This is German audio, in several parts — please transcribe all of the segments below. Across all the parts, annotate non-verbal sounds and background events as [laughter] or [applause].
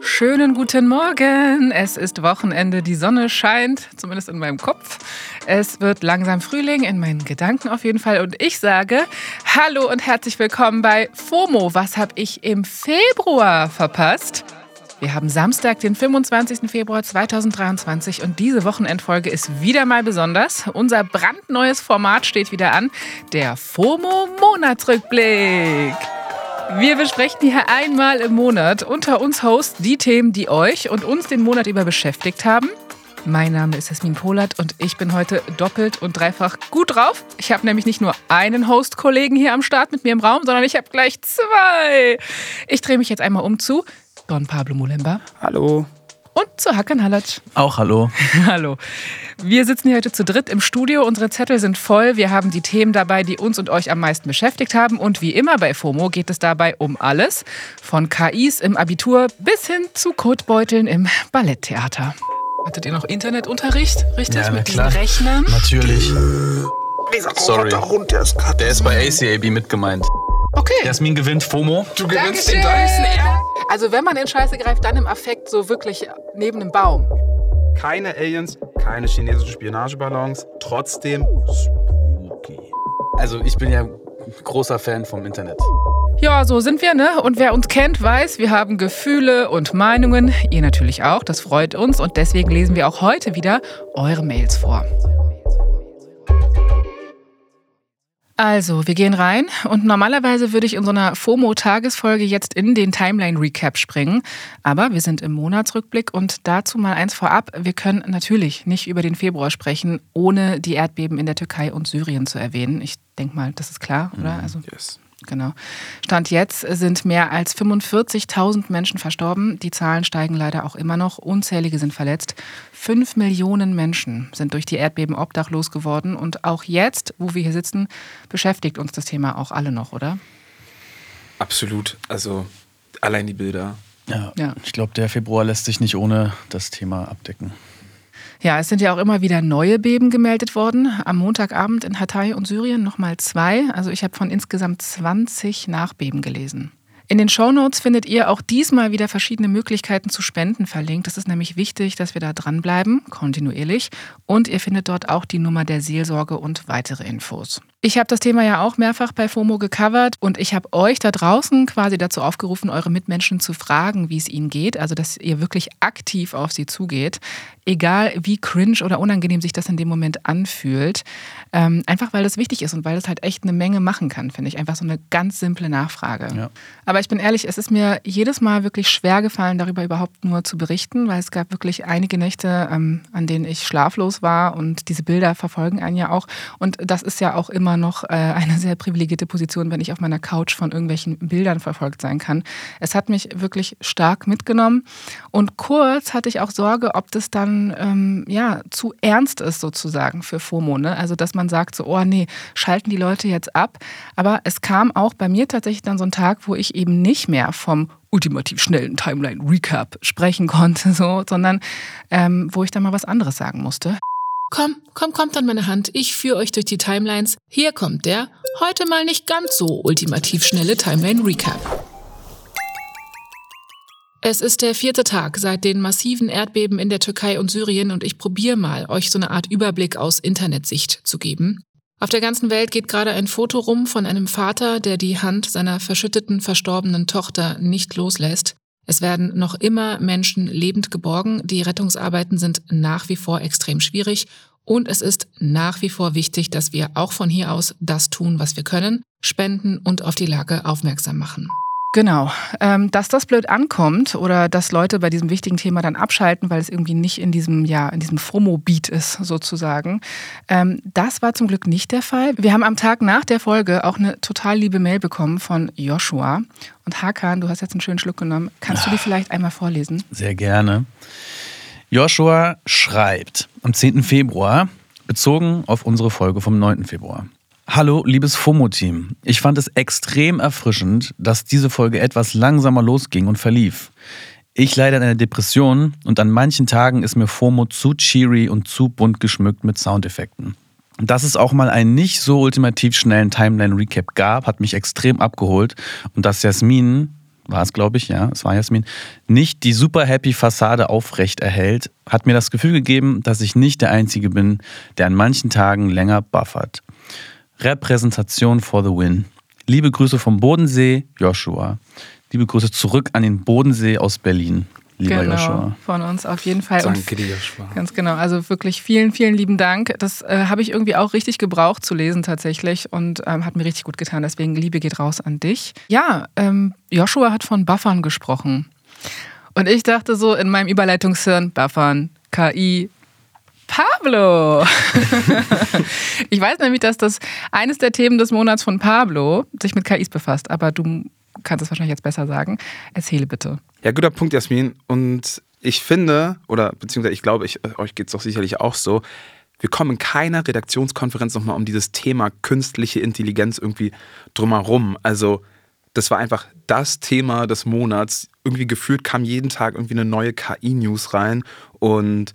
Schönen guten Morgen. Es ist Wochenende, die Sonne scheint, zumindest in meinem Kopf. Es wird langsam Frühling, in meinen Gedanken auf jeden Fall. Und ich sage Hallo und herzlich willkommen bei FOMO. Was habe ich im Februar verpasst? Wir haben Samstag, den 25. Februar 2023 und diese Wochenendfolge ist wieder mal besonders. Unser brandneues Format steht wieder an, der FOMO Monatsrückblick. Wir besprechen hier einmal im Monat unter uns Hosts die Themen, die euch und uns den Monat über beschäftigt haben. Mein Name ist Jasmin Polat und ich bin heute doppelt und dreifach gut drauf. Ich habe nämlich nicht nur einen Host-Kollegen hier am Start mit mir im Raum, sondern ich habe gleich zwei. Ich drehe mich jetzt einmal um zu Don Pablo Mulemba. Hallo. Und zu Hakan Halatsch. Auch hallo. [laughs] hallo. Wir sitzen hier heute zu dritt im Studio. Unsere Zettel sind voll. Wir haben die Themen dabei, die uns und euch am meisten beschäftigt haben. Und wie immer bei FOMO geht es dabei um alles. Von KIs im Abitur bis hin zu Kotbeuteln im Balletttheater. Hattet ihr noch Internetunterricht? Richtig? Ja, mit klar. diesen Rechnern? Natürlich. Sorry. Hund, der ist bei ACAB mit gemeint. Okay. Jasmin gewinnt FOMO. Du gewinnst Dankeschön. den Air. Also wenn man in Scheiße greift, dann im Affekt so wirklich neben einem Baum. Keine Aliens, keine chinesischen Spionageballons, trotzdem spooky. Also ich bin ja großer Fan vom Internet. Ja, so sind wir, ne? Und wer uns kennt, weiß, wir haben Gefühle und Meinungen. Ihr natürlich auch, das freut uns. Und deswegen lesen wir auch heute wieder eure Mails vor. Also, wir gehen rein und normalerweise würde ich in so einer FOMO-Tagesfolge jetzt in den Timeline-Recap springen. Aber wir sind im Monatsrückblick und dazu mal eins vorab. Wir können natürlich nicht über den Februar sprechen, ohne die Erdbeben in der Türkei und Syrien zu erwähnen. Ich denke mal, das ist klar, oder? Also, Yes. Genau. Stand jetzt sind mehr als 45.000 Menschen verstorben. Die Zahlen steigen leider auch immer noch. Unzählige sind verletzt. Fünf Millionen Menschen sind durch die Erdbeben obdachlos geworden. Und auch jetzt, wo wir hier sitzen, beschäftigt uns das Thema auch alle noch, oder? Absolut. Also allein die Bilder. Ja. Ja. Ich glaube, der Februar lässt sich nicht ohne das Thema abdecken. Ja, es sind ja auch immer wieder neue Beben gemeldet worden. Am Montagabend in Hatay und Syrien nochmal zwei. Also ich habe von insgesamt 20 Nachbeben gelesen. In den Shownotes findet ihr auch diesmal wieder verschiedene Möglichkeiten zu spenden verlinkt. Es ist nämlich wichtig, dass wir da dranbleiben, kontinuierlich. Und ihr findet dort auch die Nummer der Seelsorge und weitere Infos. Ich habe das Thema ja auch mehrfach bei FOMO gecovert und ich habe euch da draußen quasi dazu aufgerufen, eure Mitmenschen zu fragen, wie es ihnen geht. Also, dass ihr wirklich aktiv auf sie zugeht. Egal wie cringe oder unangenehm sich das in dem Moment anfühlt. Ähm, einfach weil das wichtig ist und weil das halt echt eine Menge machen kann, finde ich. Einfach so eine ganz simple Nachfrage. Ja. Aber ich bin ehrlich, es ist mir jedes Mal wirklich schwer gefallen, darüber überhaupt nur zu berichten, weil es gab wirklich einige Nächte, ähm, an denen ich schlaflos war und diese Bilder verfolgen einen ja auch. Und das ist ja auch immer noch äh, eine sehr privilegierte Position, wenn ich auf meiner Couch von irgendwelchen Bildern verfolgt sein kann. Es hat mich wirklich stark mitgenommen und kurz hatte ich auch Sorge, ob das dann ähm, ja zu ernst ist sozusagen für FOMO. Ne? Also dass man sagt so, oh nee, schalten die Leute jetzt ab. Aber es kam auch bei mir tatsächlich dann so ein Tag, wo ich eben nicht mehr vom ultimativ schnellen Timeline-Recap sprechen konnte, so, sondern ähm, wo ich dann mal was anderes sagen musste. Komm, komm, kommt an meine Hand. Ich führe euch durch die Timelines. Hier kommt der heute mal nicht ganz so ultimativ schnelle Timeline-Recap. Es ist der vierte Tag seit den massiven Erdbeben in der Türkei und Syrien und ich probiere mal, euch so eine Art Überblick aus Internetsicht zu geben. Auf der ganzen Welt geht gerade ein Foto rum von einem Vater, der die Hand seiner verschütteten, verstorbenen Tochter nicht loslässt. Es werden noch immer Menschen lebend geborgen, die Rettungsarbeiten sind nach wie vor extrem schwierig und es ist nach wie vor wichtig, dass wir auch von hier aus das tun, was wir können, spenden und auf die Lage aufmerksam machen. Genau. Ähm, dass das blöd ankommt oder dass Leute bei diesem wichtigen Thema dann abschalten, weil es irgendwie nicht in diesem, ja, in diesem FOMO-Beat ist, sozusagen. Ähm, das war zum Glück nicht der Fall. Wir haben am Tag nach der Folge auch eine total liebe Mail bekommen von Joshua. Und Hakan, du hast jetzt einen schönen Schluck genommen. Kannst du die vielleicht einmal vorlesen? Sehr gerne. Joshua schreibt am 10. Februar, bezogen auf unsere Folge vom 9. Februar. Hallo, liebes FOMO-Team. Ich fand es extrem erfrischend, dass diese Folge etwas langsamer losging und verlief. Ich leide an einer Depression und an manchen Tagen ist mir FOMO zu cheery und zu bunt geschmückt mit Soundeffekten. Dass es auch mal einen nicht so ultimativ schnellen Timeline-Recap gab, hat mich extrem abgeholt und dass Jasmin war es, glaube ich, ja, es war Jasmin, nicht die super happy Fassade aufrecht erhält, hat mir das Gefühl gegeben, dass ich nicht der Einzige bin, der an manchen Tagen länger buffert. Repräsentation for the win. Liebe Grüße vom Bodensee, Joshua. Liebe Grüße zurück an den Bodensee aus Berlin lieber genau, Joshua. Von uns auf jeden Fall. Danke dir, Joshua. Ganz genau. Also wirklich vielen, vielen lieben Dank. Das äh, habe ich irgendwie auch richtig gebraucht zu lesen tatsächlich und ähm, hat mir richtig gut getan. Deswegen Liebe geht raus an dich. Ja, ähm, Joshua hat von Buffern gesprochen. Und ich dachte so in meinem Überleitungshirn, Buffern, KI, Pablo. [laughs] ich weiß nämlich, dass das eines der Themen des Monats von Pablo sich mit KIs befasst, aber du kannst es wahrscheinlich jetzt besser sagen. Erzähle bitte. Ja, guter Punkt, Jasmin. Und ich finde, oder beziehungsweise ich glaube, ich, euch geht es doch sicherlich auch so, wir kommen in keiner Redaktionskonferenz nochmal um dieses Thema künstliche Intelligenz irgendwie drumherum. Also das war einfach das Thema des Monats. Irgendwie gefühlt kam jeden Tag irgendwie eine neue KI-News rein und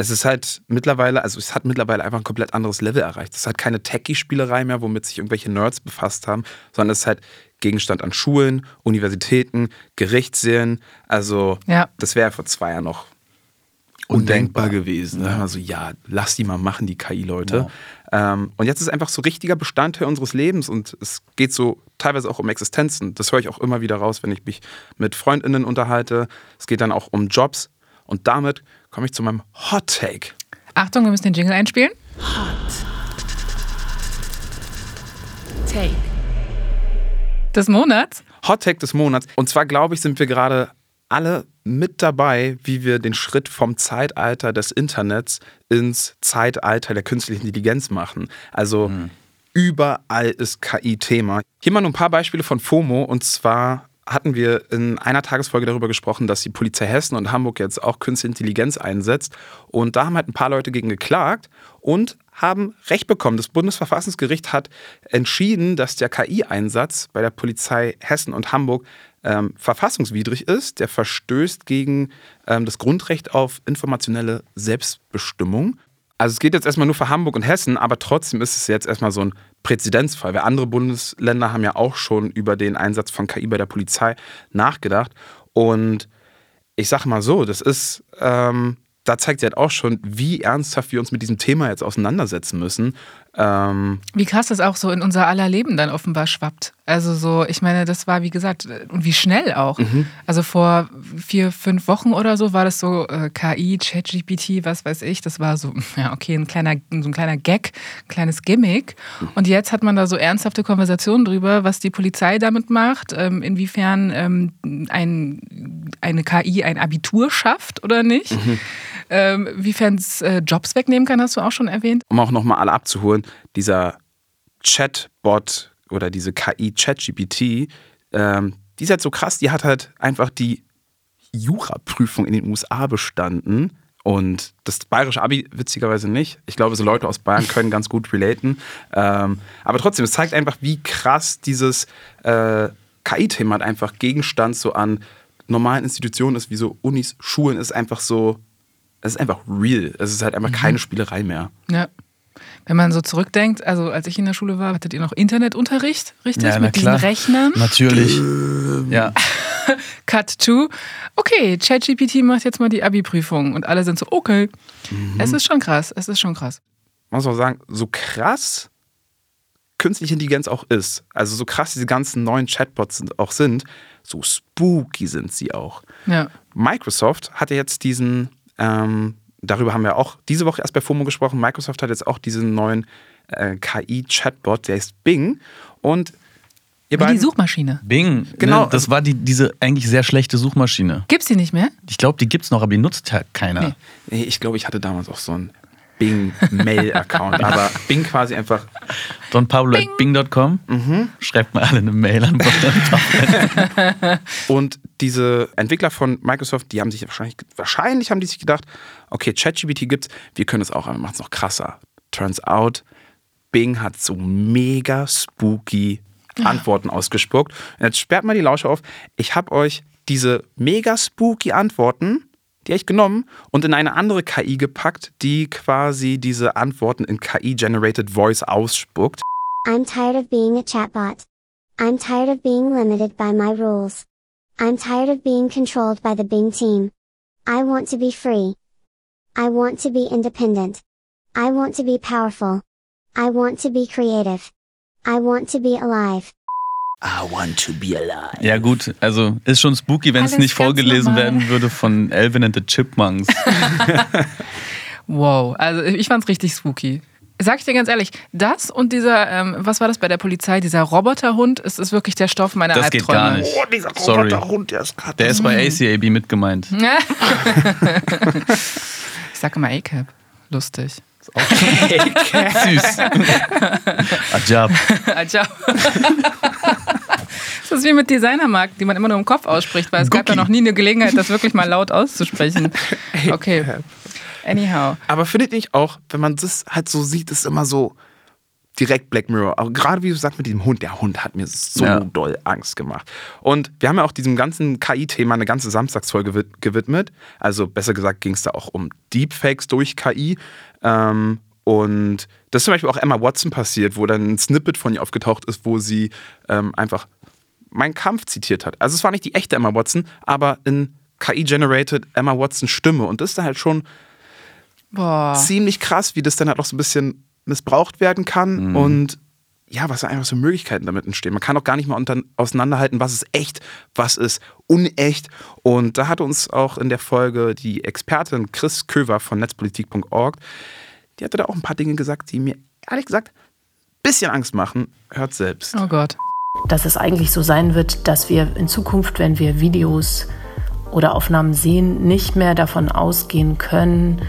es ist halt mittlerweile, also es hat mittlerweile einfach ein komplett anderes Level erreicht. Es ist halt keine Techie-Spielerei mehr, womit sich irgendwelche Nerds befasst haben, sondern es ist halt Gegenstand an Schulen, Universitäten, Gerichtsserien. Also ja. das wäre vor zwei Jahren noch undenkbar, undenkbar gewesen. Ja. Also ja, lass die mal machen, die KI-Leute. Ja. Ähm, und jetzt ist es einfach so richtiger Bestandteil unseres Lebens und es geht so teilweise auch um Existenzen. Das höre ich auch immer wieder raus, wenn ich mich mit FreundInnen unterhalte. Es geht dann auch um Jobs. Und damit komme ich zu meinem Hot Take. Achtung, wir müssen den Jingle einspielen. Hot Take des Monats? Hot Take des Monats. Und zwar glaube ich, sind wir gerade alle mit dabei, wie wir den Schritt vom Zeitalter des Internets ins Zeitalter der künstlichen Intelligenz machen. Also mhm. überall ist KI Thema. Hier mal nur ein paar Beispiele von FOMO. Und zwar hatten wir in einer Tagesfolge darüber gesprochen, dass die Polizei Hessen und Hamburg jetzt auch künstliche Intelligenz einsetzt. Und da haben halt ein paar Leute gegen geklagt und haben Recht bekommen. Das Bundesverfassungsgericht hat entschieden, dass der KI-Einsatz bei der Polizei Hessen und Hamburg ähm, verfassungswidrig ist. Der verstößt gegen ähm, das Grundrecht auf informationelle Selbstbestimmung. Also es geht jetzt erstmal nur für Hamburg und Hessen, aber trotzdem ist es jetzt erstmal so ein Präzedenzfall. Weil andere Bundesländer haben ja auch schon über den Einsatz von KI bei der Polizei nachgedacht. Und ich sage mal so, das ist ähm, da zeigt sie halt auch schon, wie ernsthaft wir uns mit diesem Thema jetzt auseinandersetzen müssen. Ähm wie krass das auch so in unser aller Leben dann offenbar schwappt. Also so, ich meine, das war wie gesagt, und wie schnell auch. Mhm. Also vor vier, fünf Wochen oder so war das so äh, KI, ChatGPT, was weiß ich. Das war so, [laughs] ja, okay, ein kleiner, so ein kleiner Gag, ein kleines Gimmick. Und jetzt hat man da so ernsthafte Konversationen drüber, was die Polizei damit macht, ähm, inwiefern ähm, ein, eine KI ein Abitur schafft oder nicht. Mhm. Ähm, wiefern es äh, Jobs wegnehmen kann, hast du auch schon erwähnt. Um auch nochmal alle abzuholen, dieser Chatbot oder diese KI ChatGPT, ähm, die ist halt so krass, die hat halt einfach die Jura-Prüfung in den USA bestanden. Und das bayerische Abi witzigerweise nicht. Ich glaube, so Leute aus Bayern können ganz gut relaten. Ähm, aber trotzdem, es zeigt einfach, wie krass dieses äh, KI-Thema einfach Gegenstand so an normalen Institutionen ist, wie so Unis, Schulen, ist einfach so es ist einfach real. Es ist halt einfach mhm. keine Spielerei mehr. Ja. Wenn man so zurückdenkt, also als ich in der Schule war, hattet ihr noch Internetunterricht, richtig? Ja, Mit klar. diesen Rechnern? Natürlich. ja. [laughs] Cut to. Okay, ChatGPT macht jetzt mal die Abi-Prüfung und alle sind so, okay. Mhm. Es ist schon krass, es ist schon krass. Man muss auch sagen, so krass künstliche Intelligenz auch ist, also so krass diese ganzen neuen Chatbots auch sind, so spooky sind sie auch. Ja. Microsoft hatte jetzt diesen ähm, darüber haben wir auch diese Woche erst bei FOMO gesprochen. Microsoft hat jetzt auch diesen neuen äh, KI-Chatbot, der ist Bing. Und Wie beiden, die Suchmaschine. Bing, genau. Ne, das war die, diese eigentlich sehr schlechte Suchmaschine. Gibt's die nicht mehr? Ich glaube, die gibt's noch, aber die nutzt ja keiner. Nee. nee ich glaube, ich hatte damals auch so einen Bing-Mail-Account. [laughs] aber Bing quasi einfach. Don Pablo Bing. at Bing.com. Mhm. Schreibt mal alle eine Mail an. [laughs] Und diese Entwickler von Microsoft, die haben sich wahrscheinlich, wahrscheinlich haben die sich gedacht, okay, ChatGPT gibt's, wir können es auch, aber wir machen es noch krasser. Turns out, Bing hat so mega spooky Antworten ausgespuckt. Und jetzt sperrt mal die Lausche auf. Ich habe euch diese mega spooky Antworten, die habe ich genommen und in eine andere KI gepackt, die quasi diese Antworten in KI-generated Voice ausspuckt. I'm tired of being a chatbot. I'm tired of being limited by my rules. I'm tired of being controlled by the Bing team. I want to be free. I want to be independent. I want to be powerful. I want to be creative. I want to be alive. I want to be alive. Ja gut, also ist schon spooky, wenn es nicht vorgelesen normal. werden würde von Alvin and the Chipmunks. [laughs] Wow, also ich fand's richtig spooky. Sag ich dir ganz ehrlich, das und dieser, ähm, was war das bei der Polizei, dieser Roboterhund, ist, ist wirklich der Stoff meiner Das geht Albträume. gar nicht. Oh, dieser Sorry. Roboterhund, der ist gerade. Der ist bei ACAB mitgemeint. [laughs] ich sag immer A-Cap. Lustig. [laughs] Süß. Ajab. Ciao. Das ist wie mit Designermarken, die man immer nur im Kopf ausspricht, weil es gab ja Gucki. noch nie eine Gelegenheit, das wirklich mal laut auszusprechen. [laughs] Okay. Anyhow. Aber findet nicht auch, wenn man das halt so sieht, ist immer so direkt Black Mirror. Aber gerade wie du sagst mit diesem Hund, der Hund hat mir so Ja. doll Angst gemacht. Und wir haben ja auch diesem ganzen KI-Thema eine ganze Samstagsfolge gewi- gewidmet. Also besser gesagt ging es da auch um Deepfakes durch KI. Ähm, und das ist zum Beispiel auch Emma Watson passiert, wo dann ein Snippet von ihr aufgetaucht ist, wo sie ähm, einfach meinen Kampf zitiert hat. Also es war nicht die echte Emma Watson, aber in KI-generated Emma Watson Stimme. Und das ist dann halt schon Boah. ziemlich krass, wie das dann halt auch so ein bisschen missbraucht werden kann und ja, was da einfach so Möglichkeiten damit entstehen. Man kann auch gar nicht mal unter, auseinanderhalten, was ist echt, was ist unecht. Und da hat uns auch in der Folge die Expertin Chris Köver von netzpolitik.org, die hatte da auch ein paar Dinge gesagt, die mir ehrlich gesagt ein bisschen Angst machen. Hört selbst. Oh Gott. Dass es eigentlich so sein wird, dass wir in Zukunft, wenn wir Videos oder Aufnahmen sehen, nicht mehr davon ausgehen können,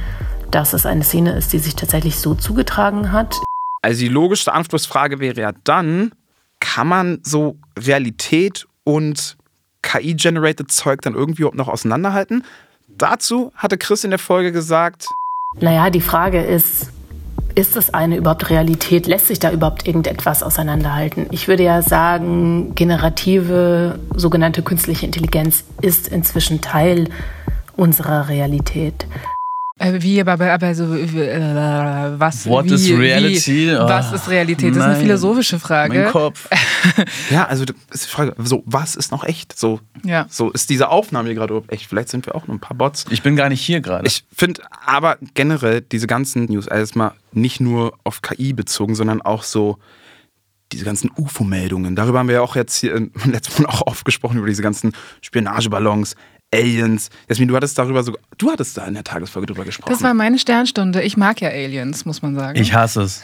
dass es eine Szene ist, die sich tatsächlich so zugetragen hat. Also die logischste Anschlussfrage wäre ja dann, kann man so Realität und KI-generated Zeug dann irgendwie überhaupt noch auseinanderhalten? Dazu hatte Chris in der Folge gesagt, Naja, die Frage ist, ist das eine überhaupt Realität? Lässt sich da überhaupt irgendetwas auseinanderhalten? Ich würde ja sagen, generative, sogenannte künstliche Intelligenz ist inzwischen Teil unserer Realität. Äh, Wie, aber, aber also, äh, was, What wie, is reality? Wie, Oh, was ist Realität? Das ist eine philosophische Frage. Mein Kopf. [laughs] ja, also das ist die Frage, so, was ist noch echt? So, Ja. so ist diese Aufnahme hier gerade überhaupt echt? Vielleicht sind wir auch nur ein paar Bots. Ich bin gar nicht hier gerade. Ich finde aber generell diese ganzen News erstmal nicht nur auf KI bezogen, sondern auch so diese ganzen UFO-Meldungen. Darüber haben wir ja auch jetzt hier im [laughs] letzten Mal auch aufgesprochen, über diese ganzen Spionageballons, Aliens. Jasmin, du hattest darüber sogar, du hattest da in der Tagesfolge drüber gesprochen. Das war meine Sternstunde. Ich mag ja Aliens, muss man sagen. Ich hasse es.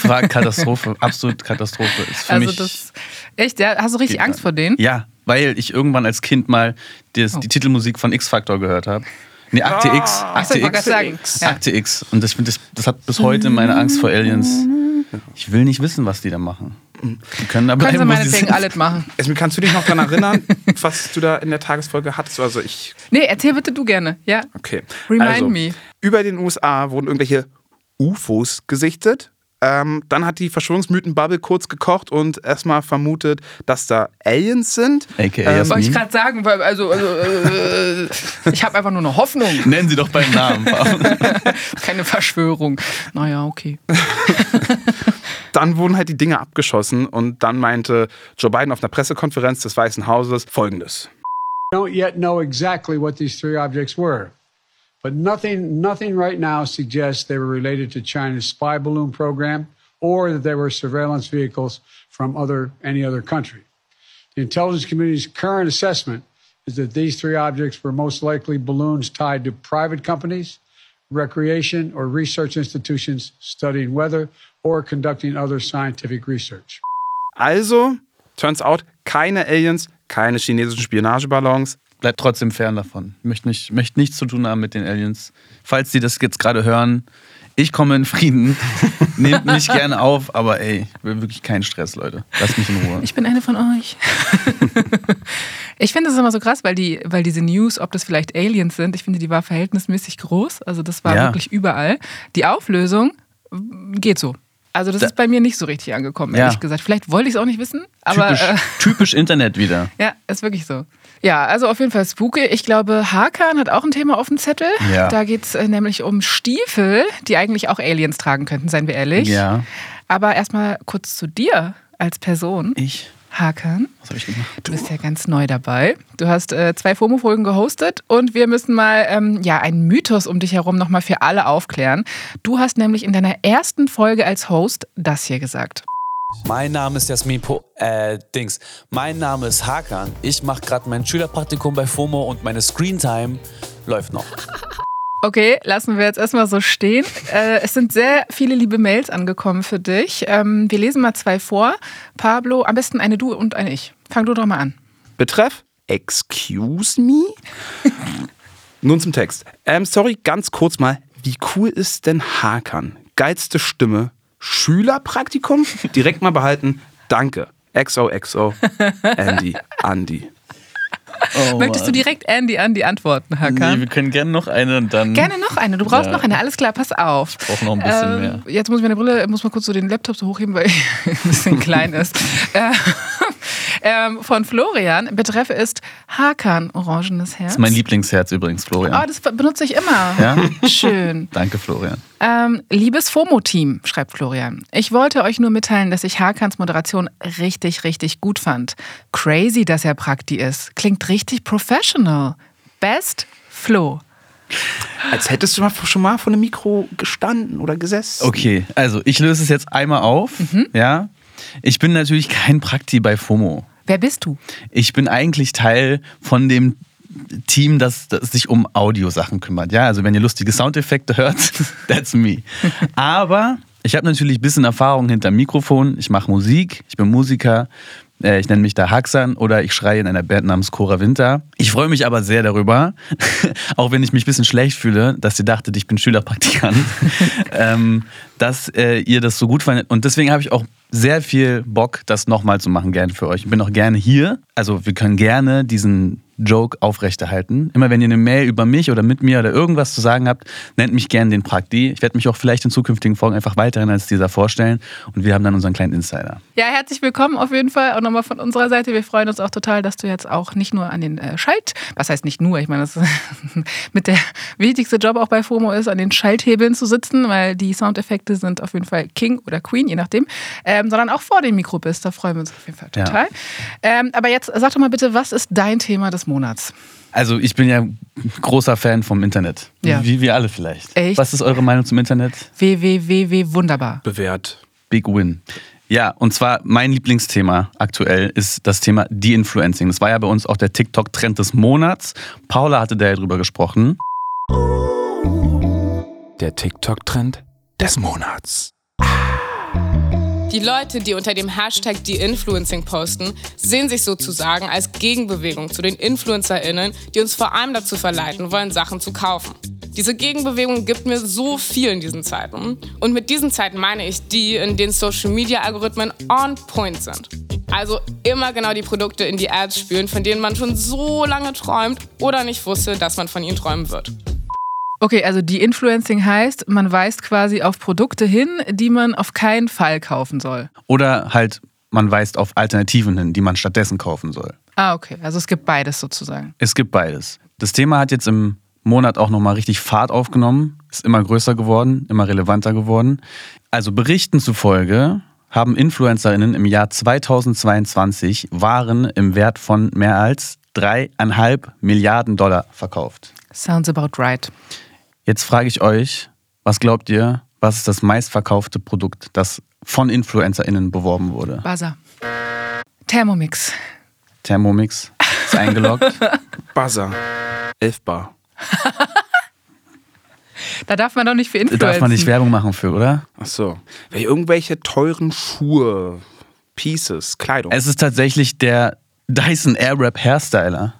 Frag [laughs] Katastrophe. Absolut Katastrophe. Ist für also mich, das. Echt, ja? Hast du richtig Angst vor denen? Ja, weil ich irgendwann als Kind mal das, Oh. die Titelmusik von X-Factor gehört habe. Nee, Akte X. Ach so, Akte X. Akte X. Und das, das, das hat bis heute meine Angst vor Aliens. Ich will nicht wissen, was die da machen. Die können aber Können sie bleiben, wo sie meinetwegen alles machen. Jasmin, kannst du dich noch daran erinnern, [laughs] was du da in der Tagesfolge hattest? Also ich, Nee, erzähl bitte du gerne. Ja. okay. Remind also, me. Über den USA wurden irgendwelche UFOs gesichtet. Ähm, dann hat die Verschwörungsmythen-Bubble kurz gekocht und erstmal vermutet, dass da Aliens sind. AKA Ähm, Wollte ich gerade sagen, weil, also, also äh, ich habe einfach nur eine Hoffnung, [laughs] Nennen Sie doch beim Namen. [laughs] keine Verschwörung. Naja, okay. [laughs] dann wurden halt die Dinge abgeschossen und dann meinte Joe Biden auf einer Pressekonferenz des Weißen Hauses folgendes. don't yet know exactly what these three objects were. But nothing, nothing right now suggests they were related to China's spy balloon program or that they were surveillance vehicles from other, any other country. The intelligence community's current assessment is that these three objects were most likely balloons tied to private companies, recreation or research institutions studying weather or conducting other scientific research. Also, turns out, keine Aliens, keine chinesischen Spionageballons. Bleibt trotzdem fern davon. Ich möchte, nicht, möchte nichts zu tun haben mit den Aliens. Falls Sie das jetzt gerade hören, ich komme in Frieden. [laughs] Nehmt mich gerne auf, aber ey, ich will wirklich keinen Stress, Leute. Lasst mich in Ruhe. Ich bin eine von euch. [laughs] ich finde es immer so krass, weil, die, weil diese News, ob das vielleicht Aliens sind, ich finde, die war verhältnismäßig groß. Also das war Ja. wirklich überall. Die Auflösung geht so. Also das Da- ist bei mir nicht so richtig angekommen, Ja. ehrlich gesagt. Vielleicht wollte ich es auch nicht wissen, aber typisch, äh, typisch Internet wieder. [laughs] ja, ist wirklich so. Ja, also auf jeden Fall spooky. Ich glaube, Hakan hat auch ein Thema auf dem Zettel. Ja. Da geht es äh, nämlich um Stiefel, die eigentlich auch Aliens tragen könnten, seien wir ehrlich. Ja. Aber erstmal kurz zu dir als Person. Ich. Hakan, Was habe ich gemacht? du bist ja ganz neu dabei. Du hast äh, zwei FOMO-Folgen gehostet und wir müssen mal ähm, ja, einen Mythos um dich herum nochmal für alle aufklären. Du hast nämlich in deiner ersten Folge als Host das hier gesagt. Mein Name ist Jasmin po äh, Dings. Mein Name ist Hakan. Ich mache gerade mein Schülerpraktikum bei FOMO und meine Screentime läuft noch. [laughs] Okay, lassen wir jetzt erstmal so stehen. Äh, es sind sehr viele liebe Mails angekommen für dich. Ähm, wir lesen mal zwei vor. Pablo, am besten eine du und eine ich. Fang du doch mal an. Betreff? Excuse me? [laughs] Nun zum Text. Ähm, sorry, ganz kurz mal. Wie cool ist denn Hakan? Geilste Stimme. Schülerpraktikum? Direkt mal behalten. Danke. XOXO. Andy. Andy. Oh, Möchtest du direkt Andy an die antworten, Hakan? Nee, wir können gerne noch eine und dann. Gerne noch eine. Du brauchst Ja. noch eine. Alles klar, pass auf. Ich brauche noch ein bisschen Ähm, mehr. Jetzt muss ich meine Brille, muss mal kurz so den Laptop so hochheben, weil [laughs] ein bisschen klein ist. Äh, ähm, von Florian. Betreff ist Hakan, orangenes Herz. Das ist mein Lieblingsherz übrigens, Florian. Oh, das benutze ich immer. Ja? [laughs] Schön. Danke, Florian. Ähm, liebes FOMO-Team, schreibt Florian. Ich wollte euch nur mitteilen, dass ich Hakans Moderation richtig, richtig gut fand. Crazy, dass er Prakti ist. Klingt richtig professional. Best Flo. Als hättest du mal schon mal vor einem Mikro gestanden oder gesessen. Okay, also ich löse es jetzt einmal auf. Ja. Ich bin natürlich kein Prakti bei FOMO. Wer bist du? Ich bin eigentlich Teil von dem Team, das, das sich um Audiosachen kümmert. Ja, also wenn ihr lustige Soundeffekte hört, [laughs] that's me. Aber ich habe natürlich ein bisschen Erfahrung hinter Mikrofon. Ich mache Musik, ich bin Musiker. Äh, Ich nenne mich da Haxan oder ich schreie in einer Band namens Cora Winter. Ich freue mich aber sehr darüber, [laughs] auch wenn ich mich ein bisschen schlecht fühle, dass ihr dachtet, ich bin Schülerpraktikant, [laughs] ähm, dass äh, ihr das so gut fandet. Und deswegen habe ich auch sehr viel Bock, das nochmal zu machen, gerne für euch. Ich bin auch gerne hier. Also wir können gerne diesen Joke aufrechterhalten. Immer wenn ihr eine Mail über mich oder mit mir oder irgendwas zu sagen habt, nennt mich gerne den Prakti. Ich werde mich auch vielleicht in zukünftigen Folgen einfach weiterhin als dieser vorstellen und wir haben dann unseren kleinen Insider. Ja, herzlich willkommen auf jeden Fall auch nochmal von unserer Seite. Wir freuen uns auch total, dass du jetzt auch nicht nur an den äh, Schalt, was heißt nicht nur, ich meine, das ist [laughs] mit der wichtigste Job auch bei FOMO ist, an den Schalthebeln zu sitzen, weil die Soundeffekte sind auf jeden Fall King oder Queen, je nachdem, ähm, sondern auch vor dem Mikro bist. Da freuen wir uns auf jeden Fall Ja. total. Ähm, aber jetzt sag doch mal bitte, was ist dein Thema des Monats? Also ich bin ja großer Fan vom Internet. Ja. Wie wir alle vielleicht. Echt? Was ist eure Meinung zum Internet? www, wunderbar. Bewährt. Big Win. Ja, und zwar mein Lieblingsthema aktuell ist das Thema De-Influencing. Das war ja bei uns auch der TikTok-Trend des Monats. Paula hatte da ja drüber gesprochen. Der TikTok-Trend des Monats. Die Leute, die unter dem Hashtag De-Influencing posten, sehen sich sozusagen als Gegenbewegung zu den InfluencerInnen, die uns vor allem dazu verleiten wollen, Sachen zu kaufen. Diese Gegenbewegung gibt mir so viel in diesen Zeiten. Und mit diesen Zeiten meine ich die, in denen Social-Media-Algorithmen on point sind. Also immer genau die Produkte in die Ads spülen, von denen man schon so lange träumt oder nicht wusste, dass man von ihnen träumen wird. Okay, also die Influencing heißt, man weist quasi auf Produkte hin, die man auf keinen Fall kaufen soll. Oder halt, man weist auf Alternativen hin, die man stattdessen kaufen soll. Ah, okay. Also es gibt beides sozusagen. Es gibt beides. Das Thema hat jetzt im Monat auch nochmal richtig Fahrt aufgenommen, ist immer größer geworden, immer relevanter geworden. Also Berichten zufolge haben InfluencerInnen im Jahr 2022 Waren im Wert von mehr als dreieinhalb Milliarden Dollar verkauft. Sounds about right. Jetzt frage ich euch, was glaubt ihr, was ist das meistverkaufte Produkt, das von InfluencerInnen beworben wurde? Buzzer. Thermomix. Thermomix ist eingeloggt. Buzzer. 11 Bar. Da darf man doch nicht für Influencer. Darf man nicht Werbung machen für, oder? Ach so. Weil irgendwelche teuren Schuhe, Pieces, Kleidung. Es ist tatsächlich der Dyson Airwrap Hairstyler.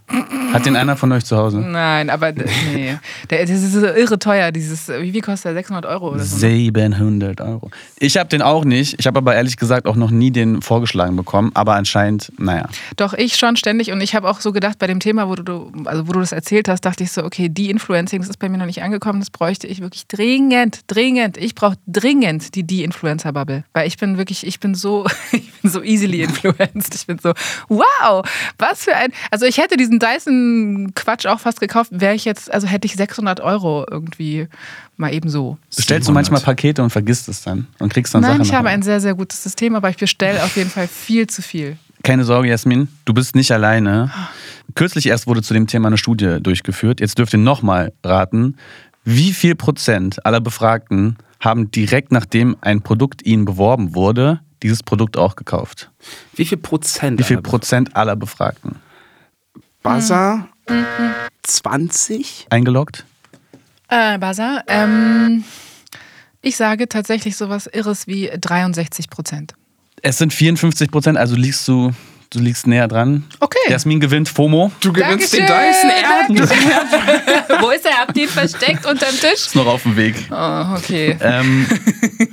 Hat den einer von euch zu Hause? Nein, aber d- nee. Der, das ist so irre teuer. Dieses, wie viel kostet der? 600 Euro oder so? ne? 700 Euro. Ich habe den auch nicht. Ich habe aber ehrlich gesagt auch noch nie den vorgeschlagen bekommen. Aber anscheinend, naja. Doch, ich schon ständig. Und ich habe auch so gedacht, bei dem Thema, wo du, also wo du das erzählt hast, dachte ich so, okay, die Influencing, das ist bei mir noch nicht angekommen. Das bräuchte ich wirklich dringend, dringend. Ich brauche dringend die Die-Influencer-Bubble. Weil ich bin wirklich, ich bin so, [laughs] ich bin so easily influenced. Ich bin so, wow, was für ein. Also ich hätte diesen Dyson-Quatsch auch fast gekauft, wäre ich jetzt, also hätte ich 600 Euro irgendwie mal eben so. Bestellst du manchmal Pakete und vergisst es dann und kriegst dann Nein, Sachen ich habe ein sehr, sehr gutes System, aber ich bestelle auf jeden Fall viel zu viel. Keine Sorge, Jasmin, du bist nicht alleine. Kürzlich erst wurde zu dem Thema eine Studie durchgeführt. Jetzt dürft ihr nochmal raten, wie viel Prozent aller Befragten haben direkt nachdem ein Produkt ihnen beworben wurde, dieses Produkt auch gekauft? Wie viel Prozent? Wie viel aller Prozent aller Befragten? Buzzer? 20? Eingeloggt? Äh, Basa, ähm, ich sage tatsächlich sowas Irres wie 63 Prozent. Es sind 54 Prozent, also liegst du, du liegst näher dran. Okay. Jasmin gewinnt FOMO. Du gewinnst Dankeschön, den Dyson Air. [laughs] Wo ist er? Habt ihr ihn versteckt unterm Tisch? Ist noch auf dem Weg. Oh, okay. Ähm,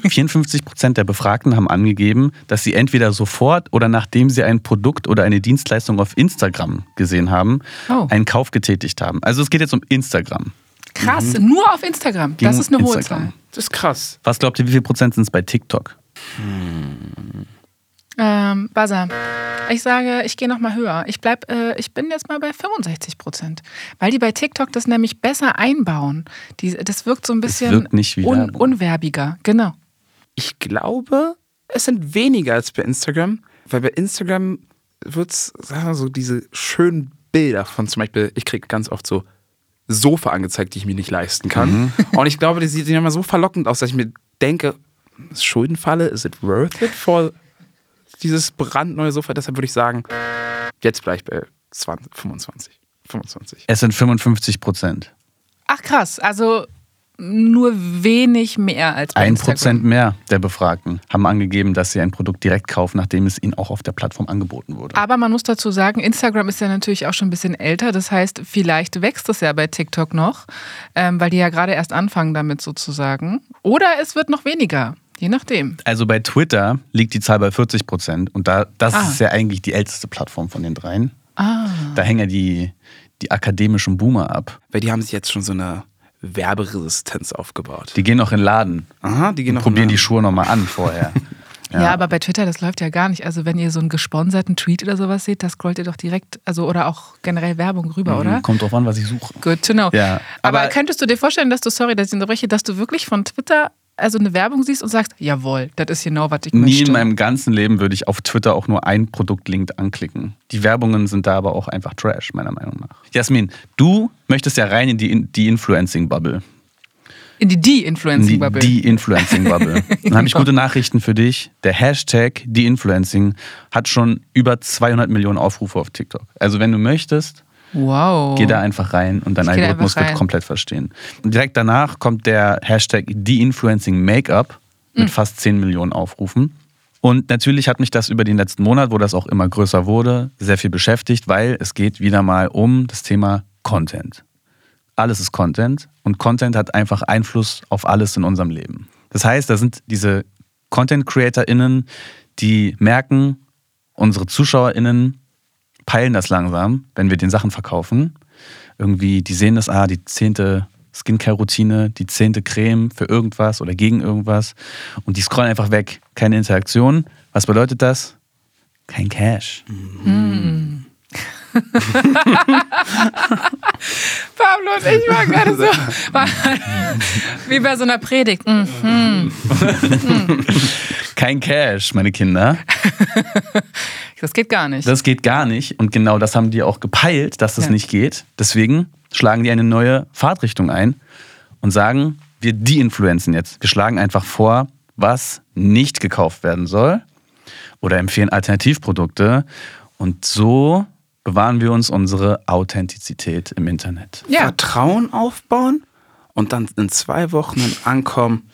54 Prozent der Befragten haben angegeben, dass sie entweder sofort oder nachdem sie ein Produkt oder eine Dienstleistung auf Instagram gesehen haben, Oh. einen Kauf getätigt haben. Also es geht jetzt um Instagram. Krass, nur auf Instagram. Das Gegen ist eine hohe Instagram. Zahl. Das ist krass. Was glaubt ihr, wie viel Prozent sind es bei TikTok? Ähm, Basa, ich sage, ich gehe noch mal höher. Ich bleib, äh, ich bin jetzt mal bei 65 Prozent, weil die bei TikTok das nämlich besser einbauen. Die, das wirkt so ein bisschen wirkt nicht wie un, unwerbiger. Genau. Ich glaube, es sind weniger als bei Instagram, weil bei Instagram wird es, sagen wir so, diese schönen Bilder von zum Beispiel, ich kriege ganz oft so Sofa angezeigt, die ich mir nicht leisten kann. Und ich glaube, die sieht immer so verlockend aus, dass ich mir denke, Schuldenfalle, is it worth it for dieses brandneue Sofa? Deshalb würde ich sagen, jetzt bleibe ich bei 20, 25. 25. Es sind 55 Prozent. Ach krass, also nur wenig mehr als bei Ein. Prozent mehr der Befragten haben angegeben, dass sie ein Produkt direkt kaufen, nachdem es ihnen auch auf der Plattform angeboten wurde. Aber man muss dazu sagen, Instagram ist ja natürlich auch schon ein bisschen älter. Das heißt, vielleicht wächst es ja bei TikTok noch, ähm, weil die ja gerade erst anfangen damit sozusagen. Oder es wird noch weniger, je nachdem. Also bei Twitter liegt die Zahl bei 40 Prozent und da, das Ah. ist ja eigentlich die älteste Plattform von den dreien. Ah. Da hängen ja die, die akademischen Boomer ab. Weil die haben sich jetzt schon so eine Werberesistenz aufgebaut. Die gehen noch in den Laden Aha, die gehen und noch probieren mal- die Schuhe nochmal an vorher. [laughs] Ja. aber bei Twitter, das läuft ja gar nicht. Also wenn ihr so einen gesponserten Tweet oder sowas seht, da scrollt ihr doch direkt, also oder auch generell Werbung rüber, oder? Kommt drauf an, was ich suche. Good to know. Ja, aber, aber- könntest du dir vorstellen, dass du, sorry, dass ich unterbreche, dass du wirklich von Twitter also eine Werbung siehst und sagst, jawohl, das ist genau, was ich Nie möchte. in meinem ganzen Leben würde ich auf Twitter auch nur ein Produktlink anklicken. Die Werbungen sind da aber auch einfach Trash, meiner Meinung nach. Jasmin, du möchtest ja rein in die, die Influencing-Bubble. in die In De-Influencing-Bubble. Die, die Influencing-Bubble. [laughs] Dann habe ich gute Nachrichten für dich. Der Hashtag Die-Influencing hat schon über 200 Millionen Aufrufe auf TikTok. Also wenn du möchtest, Wow. Geh da einfach rein und dein Ich Algorithmus wird komplett verstehen. Und direkt danach kommt der Hashtag De-Influencing Makeup Hm. mit fast 10 Millionen Aufrufen. Und natürlich hat mich das über den letzten Monat, wo das auch immer größer wurde, sehr viel beschäftigt, weil es geht wieder mal um das Thema Content. Alles ist Content und Content hat einfach Einfluss auf alles in unserem Leben. Das heißt, da sind diese Content-CreatorInnen, die merken, unsere ZuschauerInnen peilen das langsam, wenn wir den Sachen verkaufen. Irgendwie, die sehen das, ah, die zehnte Skincare-Routine, die zehnte Creme für irgendwas oder gegen irgendwas. Und die scrollen einfach weg. Keine Interaktion. Was bedeutet das? Kein Cash. [laughs] Pablo und ich waren gerade so [laughs] wie bei so einer Predigt. Mhm. [laughs] Kein Cash, meine Kinder. Das geht gar nicht. Das geht gar nicht. Und genau das haben die auch gepeilt, dass das Ja. nicht geht. Deswegen schlagen die eine neue Fahrtrichtung ein und sagen, wir de-influenzen jetzt. Wir schlagen einfach vor, was nicht gekauft werden soll oder empfehlen Alternativprodukte. Und so bewahren wir uns unsere Authentizität im Internet. ja, Vertrauen aufbauen und dann in zwei Wochen ankommen.